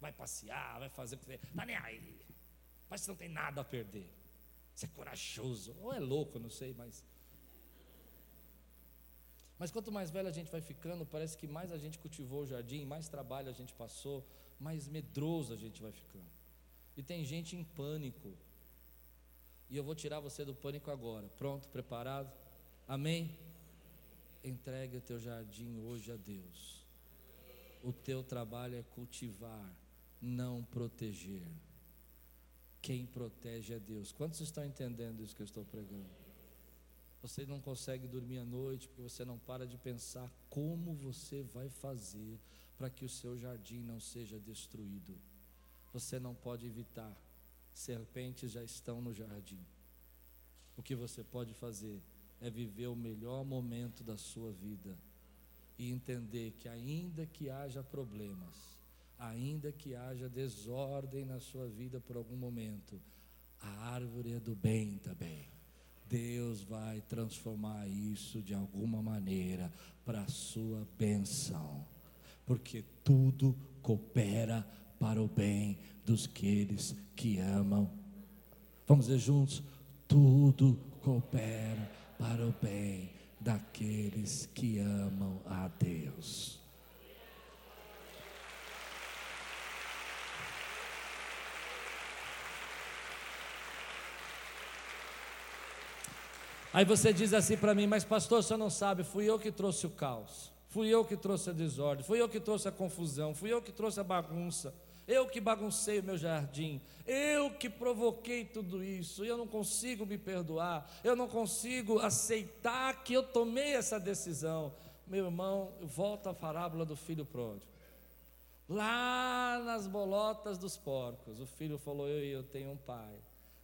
Vai passear, vai fazer. Está nem aí. Mas você não tem nada a perder. Você é corajoso. Ou é louco, não sei, mas. Mas quanto mais velho a gente vai ficando, parece que mais a gente cultivou o jardim, mais trabalho a gente passou, mais medroso a gente vai ficando. E tem gente em pânico. E eu vou tirar você do pânico agora. Pronto, preparado? Amém? Entregue o teu jardim hoje a Deus. O teu trabalho é cultivar, não proteger. Quem protege é Deus. Quantos estão entendendo isso que eu estou pregando? Você não consegue dormir à noite porque você não para de pensar como você vai fazer para que o seu jardim não seja destruído. Você não pode evitar. Serpentes já estão no jardim. O que você pode fazer é viver o melhor momento da sua vida e entender que, ainda que haja problemas, ainda que haja desordem na sua vida por algum momento, a árvore é do bem também. Deus vai transformar isso de alguma maneira para a sua benção, porque tudo coopera para o bem dos aqueles que amam. Vamos dizer juntos: tudo coopera para o bem daqueles que amam a Deus. Aí você diz assim para mim, mas pastor, você não sabe, fui eu que trouxe o caos, fui eu que trouxe a desordem, fui eu que trouxe a confusão, fui eu que trouxe a bagunça, eu que baguncei o meu jardim, eu que provoquei tudo isso, eu não consigo me perdoar, eu não consigo aceitar que eu tomei essa decisão. Meu irmão, volta à parábola do filho pródigo. Lá nas bolotas dos porcos, o filho falou: Eu, eu tenho um pai,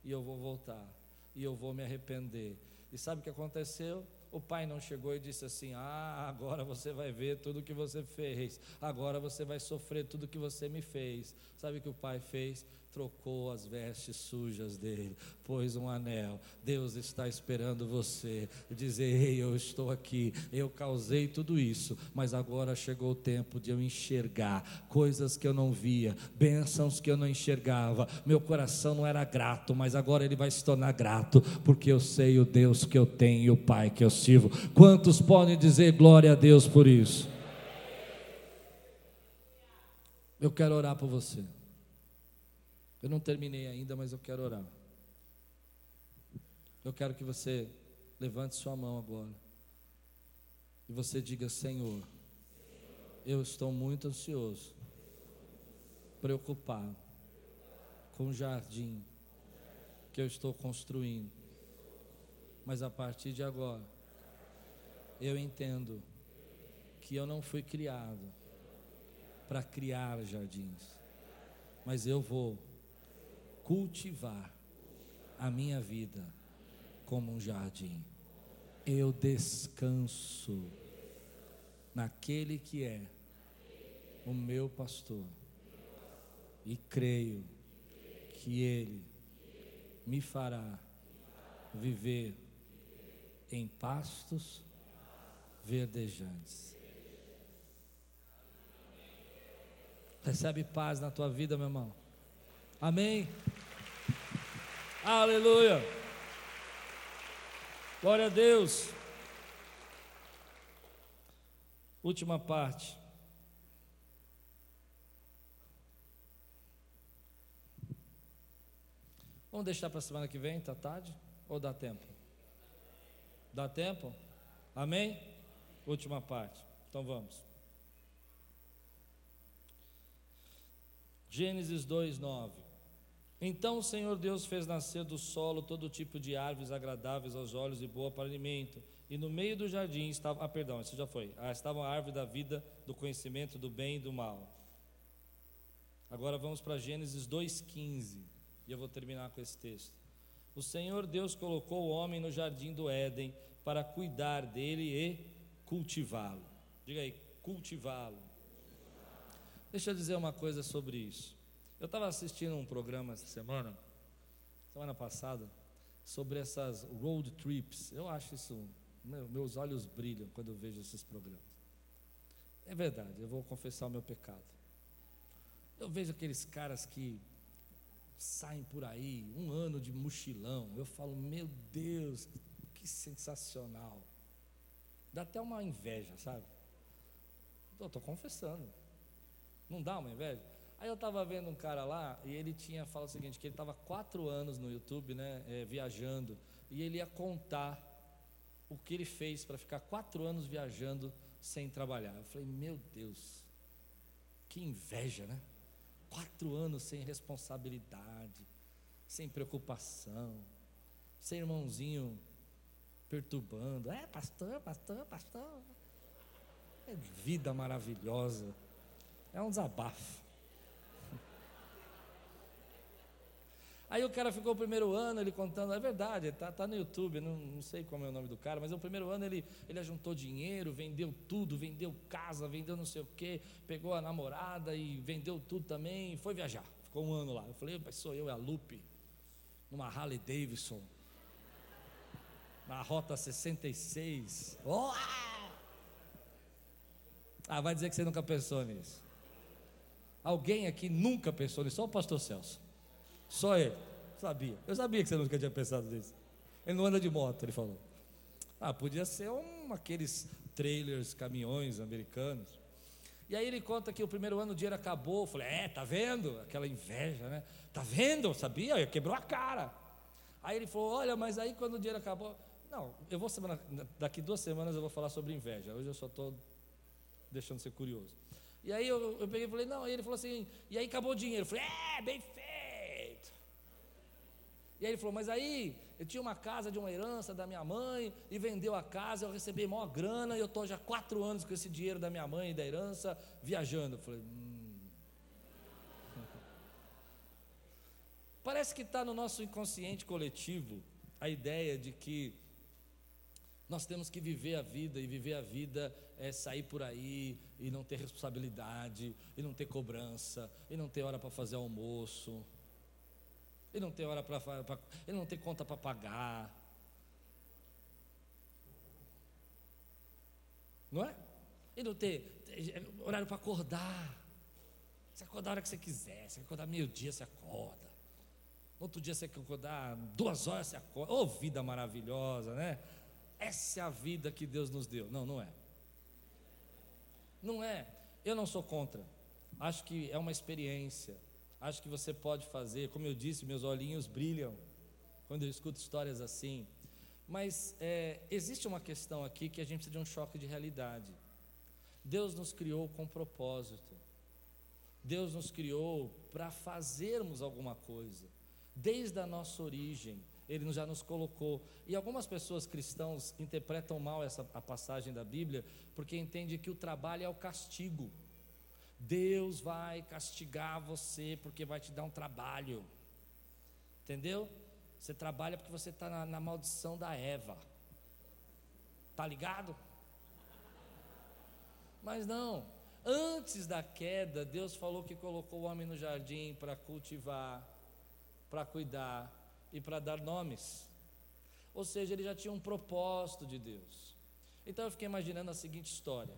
e eu vou voltar, e eu vou me arrepender. E sabe o que aconteceu? O pai não chegou e disse assim: Ah, agora você vai ver tudo que você fez, agora você vai sofrer tudo que você me fez. Sabe o que o pai fez? Trocou as vestes sujas dele, pôs um anel. Deus está esperando você dizer: Ei, eu estou aqui, eu causei tudo isso, mas agora chegou o tempo de eu enxergar coisas que eu não via, bênçãos que eu não enxergava. Meu coração não era grato, mas agora ele vai se tornar grato, porque eu sei o Deus que eu tenho e o Pai que eu sirvo. Quantos podem dizer glória a Deus por isso? Eu quero orar por você. Eu não terminei ainda, mas eu quero orar. Eu quero que você levante sua mão agora. E você diga: Senhor, eu estou muito ansioso, preocupado com o jardim que eu estou construindo. Mas a partir de agora, eu entendo que eu não fui criado para criar jardins, mas eu vou cultivar a minha vida como um jardim. Eu descanso naquele que é o meu pastor e creio que ele me fará viver em pastos verdejantes. Recebe paz na tua vida, meu irmão. Amém. Aleluia. Glória a Deus. Última parte. Vamos deixar para a semana que vem, tá tarde? Ou dá tempo? Dá tempo? Amém? Última parte. Então vamos. Gênesis 2, 9. Então o Senhor Deus fez nascer do solo todo tipo de árvores agradáveis aos olhos e boa para alimento. E no meio do jardim estava, ah, perdão, isso já foi. Ah, estava a árvore da vida, do conhecimento do bem e do mal. Agora vamos para Gênesis 2:15, e eu vou terminar com esse texto. O Senhor Deus colocou o homem no jardim do Éden para cuidar dele e cultivá-lo. Diga aí, cultivá-lo. Deixa eu dizer uma coisa sobre isso. Eu estava assistindo um programa essa semana, semana passada, sobre essas road trips. Eu acho isso, meu, meus olhos brilham quando eu vejo esses programas. É verdade, eu vou confessar o meu pecado. Eu vejo aqueles caras que saem por aí, um ano de mochilão. Eu falo, meu Deus, que sensacional. Dá até uma inveja, sabe? Estou confessando. Não dá uma inveja? Aí eu estava vendo um cara lá e ele tinha falado o seguinte, que ele estava quatro anos no YouTube, né, é, viajando, e ele ia contar o que ele fez para ficar quatro anos viajando sem trabalhar. Eu falei, meu Deus, que inveja, né? Quatro anos sem responsabilidade, sem preocupação, sem irmãozinho perturbando. É, pastor, pastor, pastor. É vida maravilhosa. É um desabafo. Aí o cara ficou o primeiro ano, ele contando, é verdade, está tá no YouTube, não, não, sei como é o nome do cara, mas o primeiro ano ele, ele ajuntou dinheiro, vendeu tudo, vendeu casa, vendeu não sei o que, pegou a namorada e vendeu tudo também, e foi viajar. Ficou um ano lá. Eu falei, sou eu, é a Lupe, numa Harley Davidson, na Rota 66. Oh! Ah, vai dizer que você nunca pensou nisso. Alguém aqui nunca pensou nisso, só o pastor Celso. Só ele. Sabia. Eu sabia que você nunca tinha pensado nisso. Ele não anda de moto, ele falou. Ah, podia ser um aqueles trailers, caminhões americanos. E aí ele conta que o primeiro ano o dinheiro acabou. Eu falei, é, tá vendo? Aquela inveja, né? Tá vendo? Sabia? Quebrou a cara. Aí ele falou, olha, mas aí quando o dinheiro acabou. Não, eu vou semana, daqui duas semanas eu vou falar sobre inveja. Hoje eu só estou deixando ser curioso. E aí eu, eu peguei e falei, não, aí ele falou assim, e aí acabou o dinheiro. Eu falei, é, bem feito. E aí ele falou: Mas aí eu tinha uma casa de uma herança da minha mãe e vendeu a casa, eu recebi maior grana e eu estou já quatro anos com esse dinheiro da minha mãe e da herança viajando. Eu falei: hum. Parece que está no nosso inconsciente coletivo a ideia de que nós temos que viver a vida, e viver a vida é sair por aí e não ter responsabilidade, e não ter cobrança, e não ter hora para fazer almoço. Ele não tem hora para. Ele não tem conta para pagar. Não é? Ele não tem, horário para acordar. Você acorda a hora que você quiser. Você acordar meio-dia, você acorda. Outro dia você acordar duas horas, você acorda. Ô oh, vida maravilhosa, né? Essa é a vida que Deus nos deu. Não, não é. Não é. Eu não sou contra. Acho que é uma experiência Acho que você pode fazer, como eu disse, meus olhinhos brilham quando eu escuto histórias assim. Mas é, existe uma questão aqui que a gente precisa de um choque de realidade. Deus nos criou com propósito. Deus nos criou para fazermos alguma coisa. Desde a nossa origem, Ele já nos colocou. E algumas pessoas cristãos interpretam mal essa a passagem da Bíblia, porque entendem que o trabalho é o castigo. Deus vai castigar você porque vai te dar um trabalho. Entendeu? Você trabalha porque você está na, na maldição da Eva. Tá ligado? Mas não. Antes da queda, Deus falou que colocou o homem no jardim para cultivar, para cuidar e para dar nomes. Ou seja, ele já tinha um propósito de Deus. Então eu fiquei imaginando a seguinte história: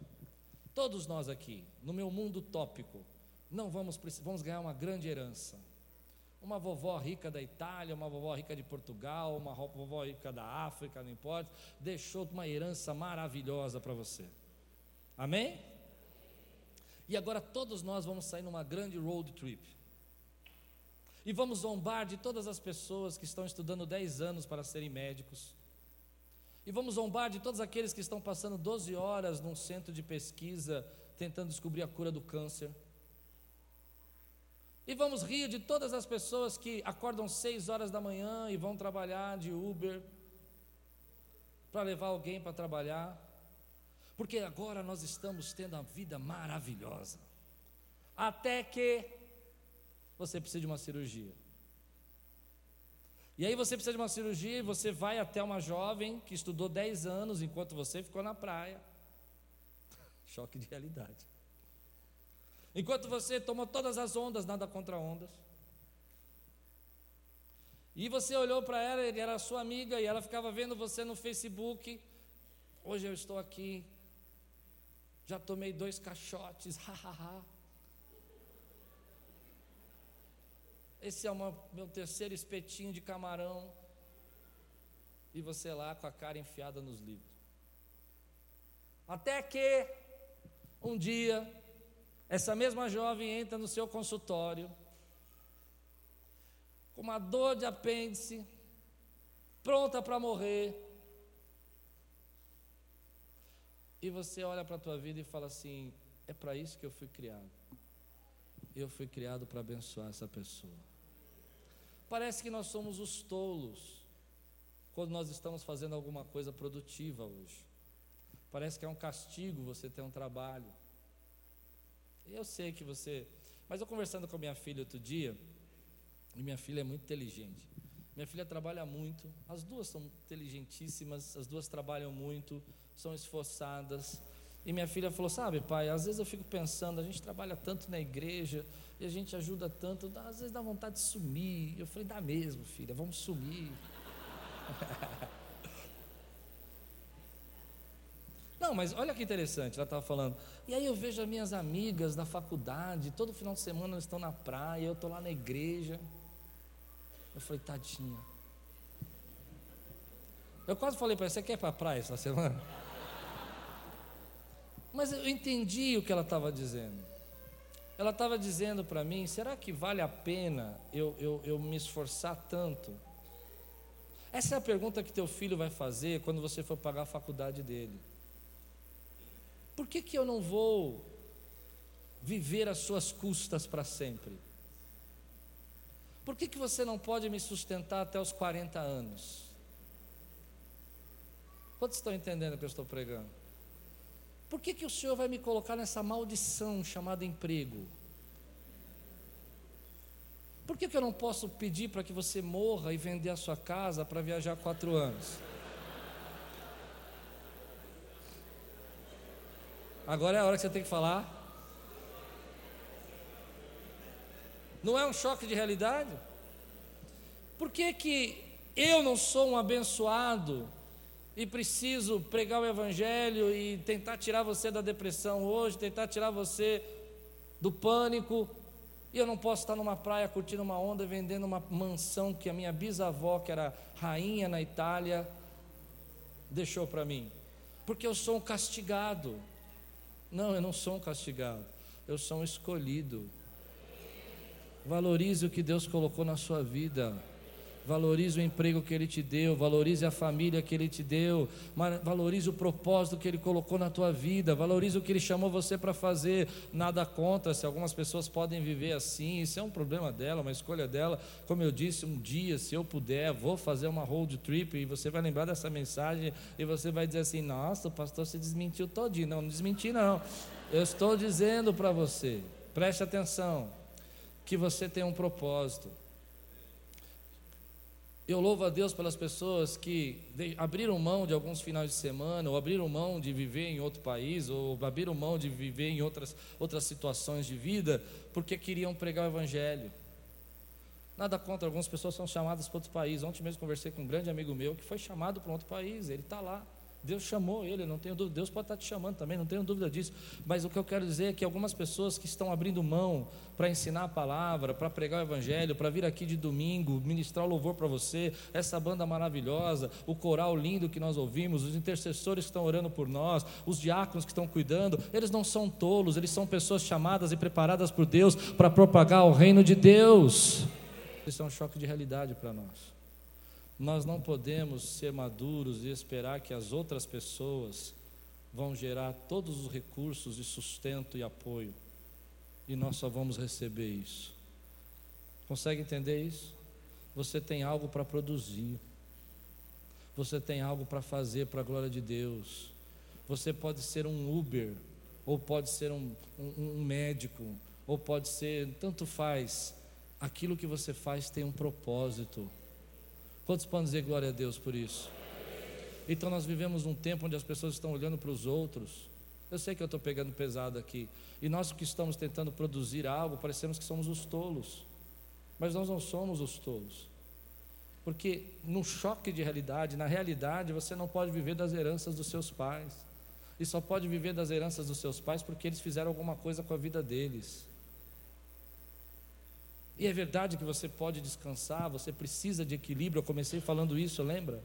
Todos nós aqui, no meu mundo tópico, não vamos, vamos ganhar uma grande herança. Uma vovó rica da Itália, uma vovó rica de Portugal, uma vovó rica da África, não importa, deixou uma herança maravilhosa para você. Amém? E agora todos nós vamos sair numa grande road trip. E vamos zombar de todas as pessoas que estão estudando 10 anos para serem médicos e vamos zombar de todos aqueles que estão passando 12 horas num centro de pesquisa tentando descobrir a cura do câncer. E vamos rir de todas as pessoas que acordam 6 horas da manhã e vão trabalhar de Uber para levar alguém para trabalhar. Porque agora nós estamos tendo a vida maravilhosa. Até que você precisa de uma cirurgia. E aí você precisa de uma cirurgia e você vai até uma jovem que estudou 10 anos enquanto você ficou na praia. Choque de realidade. Enquanto você tomou todas as ondas, nada contra ondas. E você olhou para ela, ele era sua amiga e ela ficava vendo você no Facebook. Hoje eu estou aqui, já tomei dois caixotes, hahaha. Esse é o meu terceiro espetinho de camarão. E você lá com a cara enfiada nos livros. Até que um dia Essa mesma jovem entra no seu consultório com uma dor de apêndice, pronta para morrer. E você olha para a tua vida e fala assim: é para isso que eu fui criado. Eu fui criado para abençoar essa pessoa. Parece que nós somos os tolos quando nós estamos fazendo alguma coisa produtiva hoje. Parece que é um castigo você ter um trabalho. Eu sei que você. Mas eu conversando com a minha filha outro dia, e minha filha é muito inteligente. Minha filha trabalha muito, as duas são inteligentíssimas, as duas trabalham muito, são esforçadas. E minha filha falou: Sabe, pai, às vezes eu fico pensando, a gente trabalha tanto na igreja e a gente ajuda tanto, às vezes dá vontade de sumir. Eu falei: Dá mesmo, filha, vamos sumir. Não, mas olha que interessante, ela estava falando. E aí eu vejo as minhas amigas da faculdade, todo final de semana elas estão na praia, eu estou lá na igreja. Eu falei, tadinha. Eu quase falei para ela, você quer ir para a praia essa semana? Mas eu entendi o que ela estava dizendo. Ela estava dizendo para mim: será que vale a pena eu, eu, eu me esforçar tanto? Essa é a pergunta que teu filho vai fazer quando você for pagar a faculdade dele. Por que, que eu não vou viver às suas custas para sempre? Por que, que você não pode me sustentar até os 40 anos? Quantos estão entendendo o que eu estou pregando? Por que, que o Senhor vai me colocar nessa maldição chamada emprego? Por que, que eu não posso pedir para que você morra e vender a sua casa para viajar quatro anos? Agora é a hora que você tem que falar. Não é um choque de realidade? Por que, que eu não sou um abençoado e preciso pregar o Evangelho e tentar tirar você da depressão hoje, tentar tirar você do pânico, e eu não posso estar numa praia curtindo uma onda, vendendo uma mansão que a minha bisavó, que era rainha na Itália, deixou para mim, porque eu sou um castigado. Não, eu não sou um castigado, eu sou um escolhido. Valorize o que Deus colocou na sua vida. Valorize o emprego que Ele te deu, valorize a família que Ele te deu, valorize o propósito que Ele colocou na tua vida, valorize o que Ele chamou você para fazer. Nada contra se algumas pessoas podem viver assim, isso é um problema dela, uma escolha dela. Como eu disse, um dia, se eu puder, vou fazer uma road trip e você vai lembrar dessa mensagem e você vai dizer assim: Nossa, o pastor se desmentiu todinho. Não, não desmenti, não. Eu estou dizendo para você, preste atenção, que você tem um propósito. Eu louvo a Deus pelas pessoas que abriram mão de alguns finais de semana, ou abriram mão de viver em outro país, ou abriram mão de viver em outras, outras situações de vida, porque queriam pregar o Evangelho. Nada contra, algumas pessoas são chamadas para outro país. Ontem mesmo conversei com um grande amigo meu que foi chamado para outro país, ele está lá. Deus chamou ele, não tenho dúvida. Deus pode estar te chamando também, não tenho dúvida disso. Mas o que eu quero dizer é que algumas pessoas que estão abrindo mão para ensinar a palavra, para pregar o evangelho, para vir aqui de domingo, ministrar o louvor para você, essa banda maravilhosa, o coral lindo que nós ouvimos, os intercessores que estão orando por nós, os diáconos que estão cuidando, eles não são tolos, eles são pessoas chamadas e preparadas por Deus para propagar o reino de Deus. Isso é um choque de realidade para nós. Nós não podemos ser maduros e esperar que as outras pessoas vão gerar todos os recursos de sustento e apoio, e nós só vamos receber isso. Consegue entender isso? Você tem algo para produzir, você tem algo para fazer para a glória de Deus. Você pode ser um Uber, ou pode ser um, um, um médico, ou pode ser, tanto faz. Aquilo que você faz tem um propósito. Quantos podem dizer glória a Deus por isso? Então nós vivemos um tempo onde as pessoas estão olhando para os outros. Eu sei que eu estou pegando pesado aqui. E nós que estamos tentando produzir algo, parecemos que somos os tolos. Mas nós não somos os tolos. Porque no choque de realidade, na realidade, você não pode viver das heranças dos seus pais. E só pode viver das heranças dos seus pais porque eles fizeram alguma coisa com a vida deles. E é verdade que você pode descansar, você precisa de equilíbrio. Eu comecei falando isso, lembra?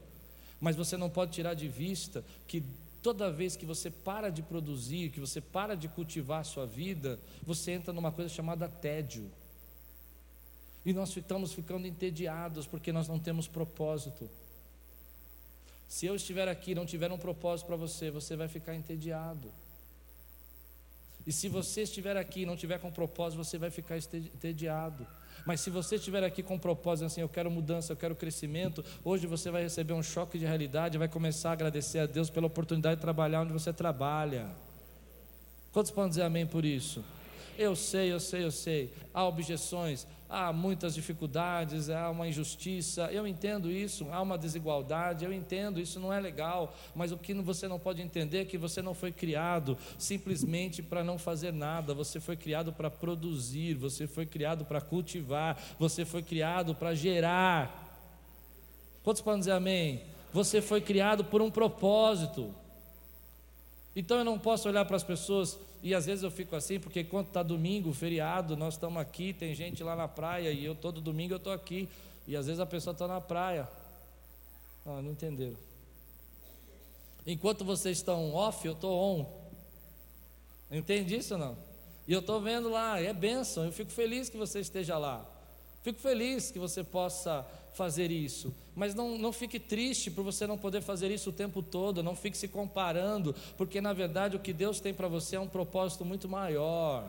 Mas você não pode tirar de vista que Toda vez que você para de produzir, que você para de cultivar a sua vida, você entra numa coisa chamada tédio. E nós estamos ficando entediados porque nós não temos propósito. Se eu estiver aqui e não tiver um propósito para você, você vai ficar entediado. E se você estiver aqui e não tiver com propósito, você vai ficar entediado. Mas se você estiver aqui com propósito assim, eu quero mudança, eu quero crescimento, hoje você vai receber um choque de realidade, vai começar a agradecer a Deus pela oportunidade de trabalhar onde você trabalha. Quantos podem dizer amém por isso? Eu sei, eu sei, eu sei. Há objeções, há muitas dificuldades, há uma injustiça. Eu entendo isso, há uma desigualdade, eu entendo, isso não é legal. Mas o que você não pode entender é que você não foi criado simplesmente para não fazer nada. Você foi criado para produzir, você foi criado para cultivar, você foi criado para gerar. Quantos podem dizer amém? Você foi criado por um propósito. Então eu não posso olhar para as pessoas e às vezes eu fico assim, porque quando está domingo, feriado, nós estamos aqui, tem gente lá na praia, e eu todo domingo eu estou aqui. E às vezes a pessoa está na praia. Ah, não entenderam. Enquanto vocês estão off, eu estou on. Entende isso ou não? E eu estou vendo lá, é bênção, eu fico feliz que você esteja lá. Fico feliz que você possa fazer isso. Mas não, não fique triste por você não poder fazer isso o tempo todo, não fique se comparando, porque na verdade o que Deus tem para você é um propósito muito maior.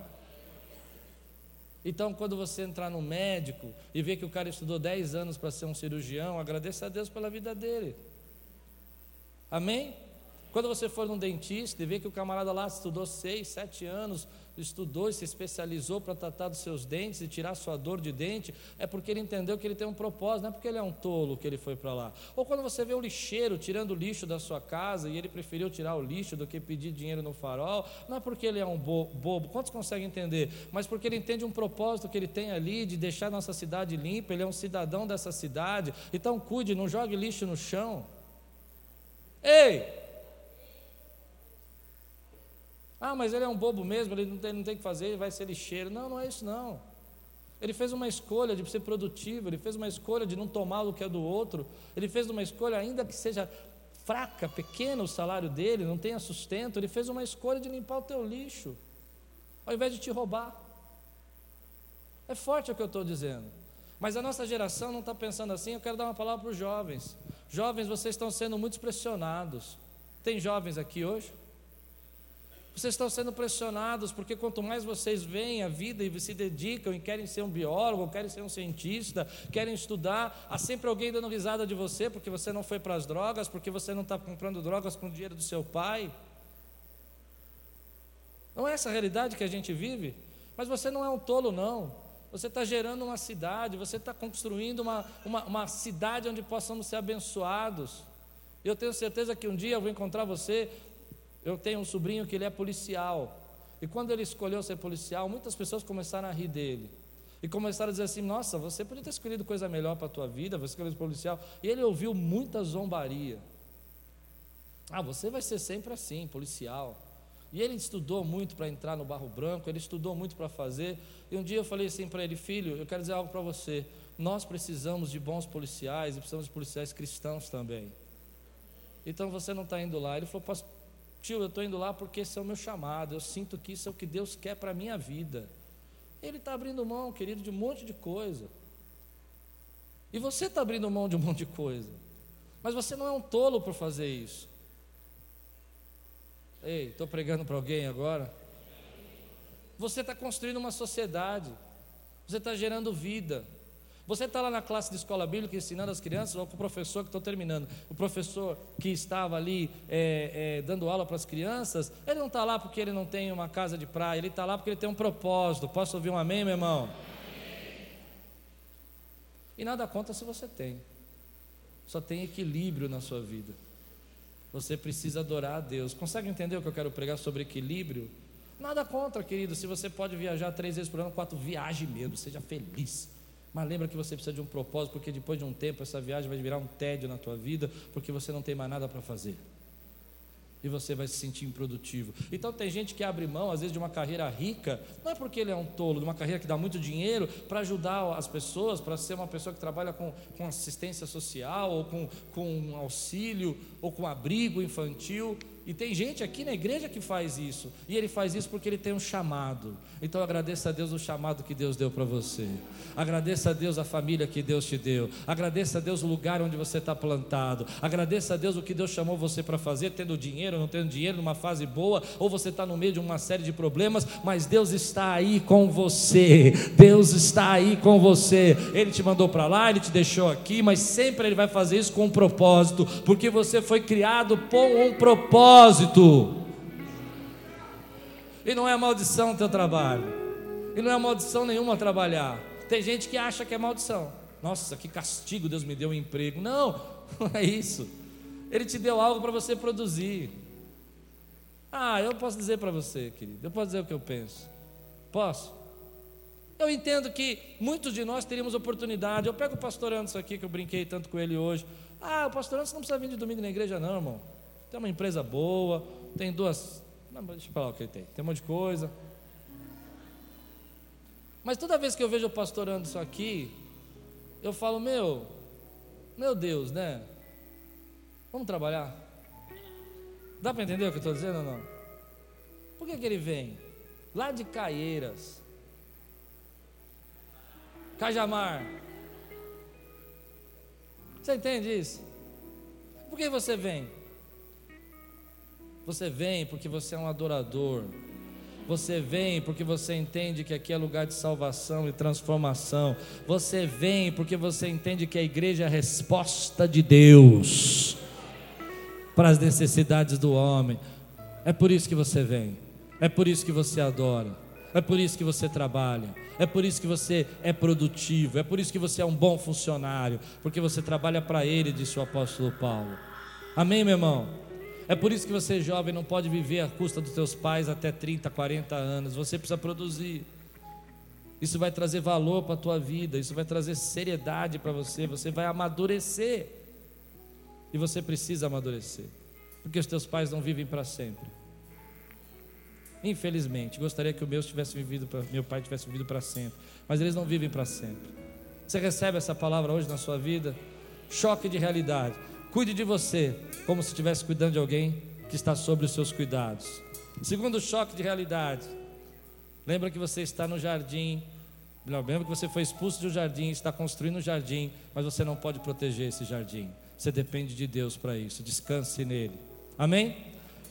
Então, quando você entrar no médico e ver que o cara estudou 10 anos para ser um cirurgião, agradeça a Deus pela vida dele. Amém? Quando você for num dentista e ver que o camarada lá estudou 6, 7 anos estudou e se especializou para tratar dos seus dentes e tirar sua dor de dente, é porque ele entendeu que ele tem um propósito, não é porque ele é um tolo que ele foi para lá. Ou quando você vê o lixeiro tirando o lixo da sua casa e ele preferiu tirar o lixo do que pedir dinheiro no farol, não é porque ele é um bobo, quantos conseguem entender? Mas porque ele entende um propósito que ele tem ali de deixar nossa cidade limpa, ele é um cidadão dessa cidade, então cuide, não jogue lixo no chão. Ei! Ah, mas ele é um bobo mesmo, ele não tem, não tem que fazer, ele vai ser lixeiro. Não, não é isso não. Ele fez uma escolha de ser produtivo, ele fez uma escolha de não tomar o que é do outro, ele fez uma escolha, ainda que seja fraca, pequeno o salário dele, não tenha sustento, ele fez uma escolha de limpar o teu lixo, ao invés de te roubar. É forte o que eu estou dizendo. Mas a nossa geração não está pensando assim. Eu quero dar uma palavra para os jovens. Jovens, vocês estão sendo muito pressionados. Tem jovens aqui hoje? Vocês estão sendo pressionados, porque quanto mais vocês veem a vida e se dedicam e querem ser um biólogo, querem ser um cientista, querem estudar, há sempre alguém dando risada de você porque você não foi para as drogas, porque você não está comprando drogas com o dinheiro do seu pai. Não é essa a realidade que a gente vive? Mas você não é um tolo, não. Você está gerando uma cidade, você está construindo uma, uma, uma cidade onde possamos ser abençoados. Eu tenho certeza que um dia eu vou encontrar você eu tenho um sobrinho que ele é policial. E quando ele escolheu ser policial, muitas pessoas começaram a rir dele. E começaram a dizer assim: Nossa, você podia ter escolhido coisa melhor para a tua vida, você escolheu ser policial. E ele ouviu muita zombaria. Ah, você vai ser sempre assim, policial. E ele estudou muito para entrar no Barro Branco, ele estudou muito para fazer. E um dia eu falei assim para ele: Filho, eu quero dizer algo para você. Nós precisamos de bons policiais e precisamos de policiais cristãos também. Então você não está indo lá. Ele falou: Tio, eu estou indo lá porque esse é o meu chamado. Eu sinto que isso é o que Deus quer para a minha vida. Ele está abrindo mão, querido, de um monte de coisa. E você está abrindo mão de um monte de coisa. Mas você não é um tolo por fazer isso. Ei, estou pregando para alguém agora. Você está construindo uma sociedade. Você está gerando vida. Você está lá na classe de escola bíblica ensinando as crianças, ou com o professor que estou terminando, o professor que estava ali é, é, dando aula para as crianças, ele não está lá porque ele não tem uma casa de praia, ele está lá porque ele tem um propósito. Posso ouvir um amém, meu irmão? E nada conta se você tem, só tem equilíbrio na sua vida. Você precisa adorar a Deus. Consegue entender o que eu quero pregar sobre equilíbrio? Nada contra, querido. Se você pode viajar três vezes por ano, quatro, viaje mesmo, seja feliz. Mas lembra que você precisa de um propósito, porque depois de um tempo essa viagem vai virar um tédio na tua vida, porque você não tem mais nada para fazer. E você vai se sentir improdutivo. Então tem gente que abre mão, às vezes, de uma carreira rica, não é porque ele é um tolo, de uma carreira que dá muito dinheiro para ajudar as pessoas, para ser uma pessoa que trabalha com, com assistência social, ou com, com auxílio, ou com abrigo infantil. E tem gente aqui na igreja que faz isso. E ele faz isso porque ele tem um chamado. Então agradeça a Deus o chamado que Deus deu para você. Agradeça a Deus a família que Deus te deu. Agradeça a Deus o lugar onde você está plantado. Agradeça a Deus o que Deus chamou você para fazer, tendo dinheiro, não tendo dinheiro, numa fase boa, ou você está no meio de uma série de problemas, mas Deus está aí com você. Deus está aí com você. Ele te mandou para lá, ele te deixou aqui, mas sempre ele vai fazer isso com um propósito, porque você foi criado por um propósito propósito. E não é maldição o teu trabalho. E não é maldição nenhuma trabalhar. Tem gente que acha que é maldição. Nossa, que castigo Deus me deu um emprego. Não, não é isso. Ele te deu algo para você produzir. Ah, eu posso dizer para você, querido. Eu posso dizer o que eu penso. Posso? Eu entendo que muitos de nós teríamos oportunidade. Eu pego o pastor Anderson aqui, que eu brinquei tanto com ele hoje. Ah, o pastor Anderson não precisa vir de domingo na igreja, não, irmão. Tem uma empresa boa, tem duas. Não, deixa eu falar o que ele tem. Tem um monte de coisa. Mas toda vez que eu vejo o pastor Anderson aqui, eu falo, meu, meu Deus, né? Vamos trabalhar? Dá para entender o que eu estou dizendo ou não? Por que, que ele vem? Lá de Caieiras, Cajamar. Você entende isso? Por que você vem? Você vem porque você é um adorador. Você vem porque você entende que aqui é lugar de salvação e transformação. Você vem porque você entende que a igreja é a resposta de Deus para as necessidades do homem. É por isso que você vem. É por isso que você adora. É por isso que você trabalha. É por isso que você é produtivo. É por isso que você é um bom funcionário. Porque você trabalha para Ele, disse o apóstolo Paulo. Amém, meu irmão? É por isso que você, jovem, não pode viver à custa dos seus pais até 30, 40 anos. Você precisa produzir. Isso vai trazer valor para a tua vida, isso vai trazer seriedade para você, você vai amadurecer. E você precisa amadurecer. Porque os teus pais não vivem para sempre. Infelizmente, gostaria que o meu tivesse vivido pra, meu pai tivesse vivido para sempre, mas eles não vivem para sempre. Você recebe essa palavra hoje na sua vida? Choque de realidade. Cuide de você, como se estivesse cuidando de alguém que está sobre os seus cuidados. Segundo choque de realidade. Lembra que você está no jardim. Lembra que você foi expulso do jardim, está construindo um jardim, mas você não pode proteger esse jardim. Você depende de Deus para isso. Descanse nele. Amém?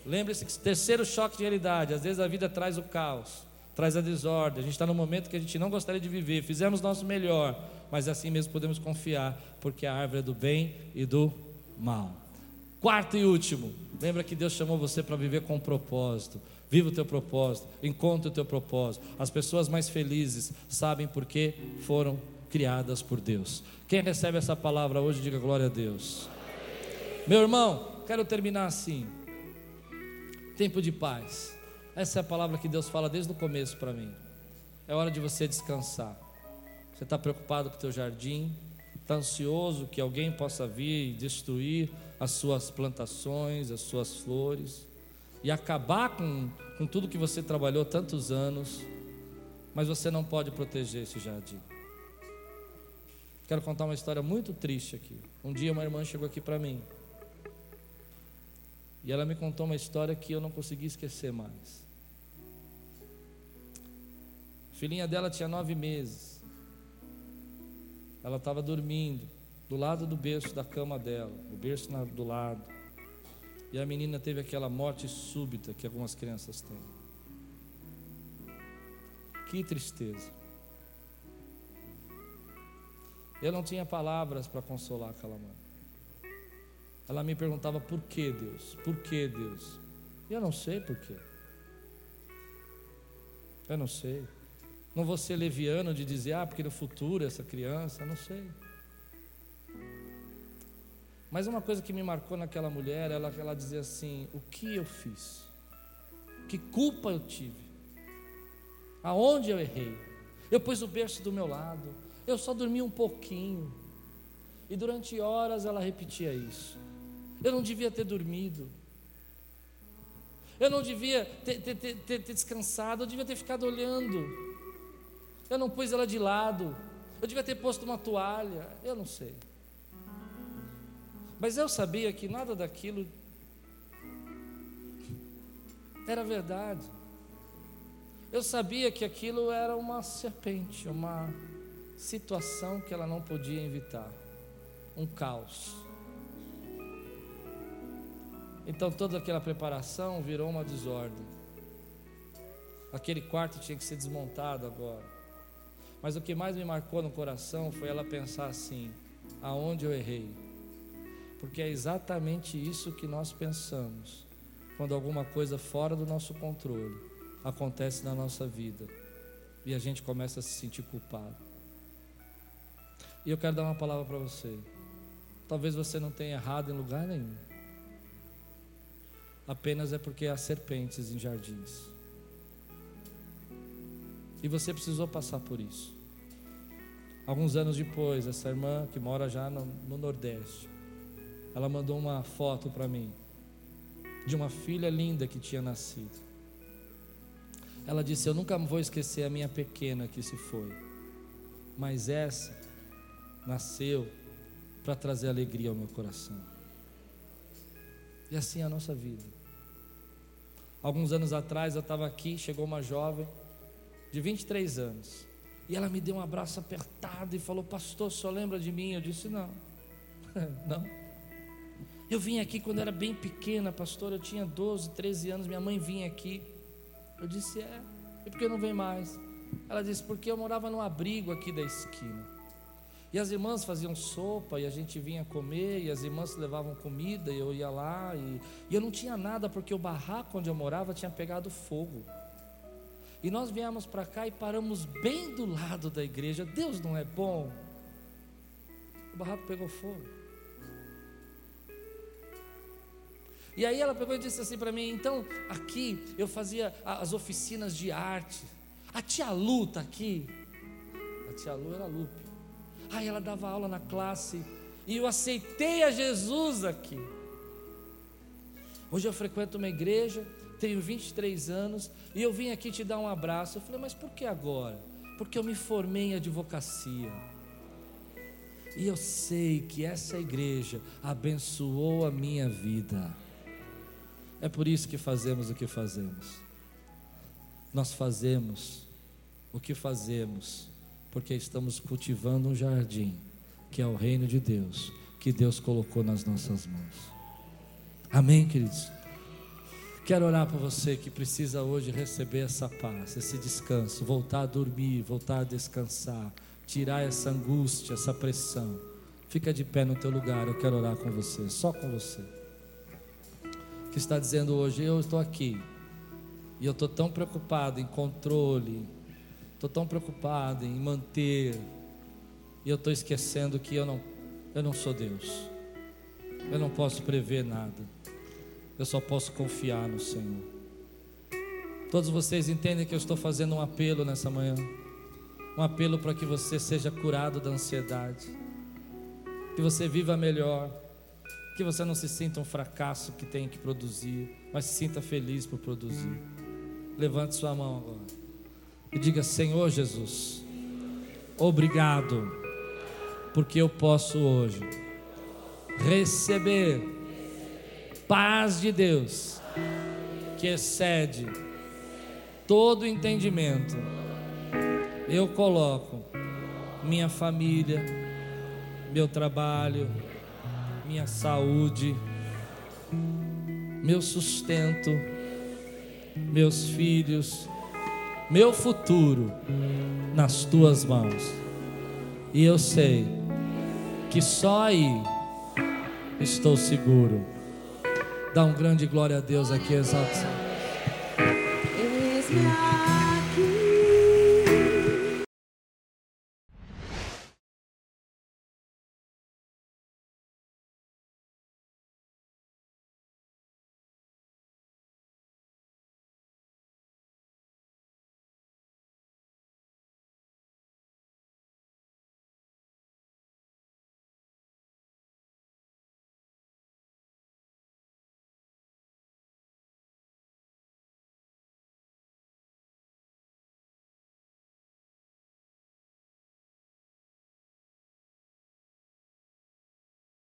Lembre-se que terceiro choque de realidade. Às vezes a vida traz o caos, traz a desordem. A gente está num momento que a gente não gostaria de viver. Fizemos nosso melhor, mas assim mesmo podemos confiar, porque a árvore é do bem e do mal. Quarto e último, lembra que Deus chamou você para viver com propósito. Viva o teu propósito, encontre o teu propósito. As pessoas mais felizes sabem por que foram criadas por Deus. Quem recebe essa palavra hoje, diga glória a Deus. Meu irmão, quero terminar assim. Tempo de paz. Essa é a palavra que Deus fala desde o começo para mim. É hora de você descansar. Você está preocupado com o teu jardim, está ansioso que alguém possa vir e destruir as suas plantações, as suas flores, e acabar com, com tudo que você trabalhou tantos anos, mas você não pode proteger esse jardim. Quero contar uma história muito triste aqui. Um dia uma irmã chegou aqui para mim. E ela me contou uma história que eu não consegui esquecer mais. A filhinha dela tinha nove meses. Ela estava dormindo do lado do berço da cama dela, o berço na, do lado. E a menina teve aquela morte súbita que algumas crianças têm. Que tristeza. Eu não tinha palavras para consolar aquela mãe. Ela me perguntava por que Deus? Por que Deus? E eu não sei por quê. Eu não sei. Não vou ser leviano de dizer, ah, porque no futuro essa criança, não sei. Mas uma coisa que me marcou naquela mulher, ela, ela dizia assim: o que eu fiz? Que culpa eu tive? Aonde eu errei? Eu pus o berço do meu lado, eu só dormi um pouquinho. E durante horas ela repetia isso. Eu não devia ter dormido. Eu não devia ter, ter, ter, ter descansado, eu devia ter ficado olhando. Eu não pus ela de lado. Eu devia ter posto uma toalha. Eu não sei. Mas eu sabia que nada daquilo Era verdade. Eu sabia que aquilo era uma serpente, uma situação que ela não podia evitar um caos. Então toda aquela preparação virou uma desordem. Aquele quarto tinha que ser desmontado agora. Mas o que mais me marcou no coração foi ela pensar assim: aonde eu errei? Porque é exatamente isso que nós pensamos quando alguma coisa fora do nosso controle acontece na nossa vida e a gente começa a se sentir culpado. E eu quero dar uma palavra para você. Talvez você não tenha errado em lugar nenhum. Apenas é porque há serpentes em jardins. E você precisou passar por isso. Alguns anos depois, essa irmã que mora já no, no Nordeste, ela mandou uma foto para mim de uma filha linda que tinha nascido. Ela disse: Eu nunca vou esquecer a minha pequena que se foi, mas essa nasceu para trazer alegria ao meu coração. E assim é a nossa vida. Alguns anos atrás eu estava aqui, chegou uma jovem de 23 anos. E ela me deu um abraço apertado e falou: Pastor, só lembra de mim? Eu disse: Não, não. Eu vim aqui quando era bem pequena, pastor. Eu tinha 12, 13 anos. Minha mãe vinha aqui. Eu disse: É. E por que não vem mais? Ela disse: Porque eu morava no abrigo aqui da esquina. E as irmãs faziam sopa e a gente vinha comer, e as irmãs levavam comida e eu ia lá. E, e eu não tinha nada porque o barraco onde eu morava tinha pegado fogo. E nós viemos para cá e paramos bem do lado da igreja. Deus não é bom. O barraco pegou fogo. E aí ela pegou e disse assim para mim: então aqui eu fazia as oficinas de arte. A tia Lu está aqui. A tia Lu era Lupe. Aí ela dava aula na classe e eu aceitei a Jesus aqui. Hoje eu frequento uma igreja, tenho 23 anos e eu vim aqui te dar um abraço. Eu falei, mas por que agora? Porque eu me formei em advocacia. E eu sei que essa igreja abençoou a minha vida. É por isso que fazemos o que fazemos. Nós fazemos o que fazemos porque estamos cultivando um jardim, que é o reino de Deus, que Deus colocou nas nossas mãos. Amém, queridos? Quero orar para você que precisa hoje receber essa paz, esse descanso, voltar a dormir, voltar a descansar, tirar essa angústia, essa pressão. Fica de pé no teu lugar, eu quero orar com você, só com você. Que está dizendo hoje, eu estou aqui. E eu estou tão preocupado em controle, Estou tão preocupado em manter. E eu estou esquecendo que eu não, eu não sou Deus. Eu não posso prever nada. Eu só posso confiar no Senhor. Todos vocês entendem que eu estou fazendo um apelo nessa manhã. Um apelo para que você seja curado da ansiedade. Que você viva melhor. Que você não se sinta um fracasso que tem que produzir, mas se sinta feliz por produzir. Levante sua mão agora e diga: Senhor Jesus, obrigado, porque eu posso hoje receber paz de Deus que excede todo entendimento. Eu coloco minha família, meu trabalho, minha saúde, meu sustento, meus filhos, meu futuro nas tuas mãos. E eu sei que só aí estou seguro. Dá um grande glória a Deus aqui, exalta.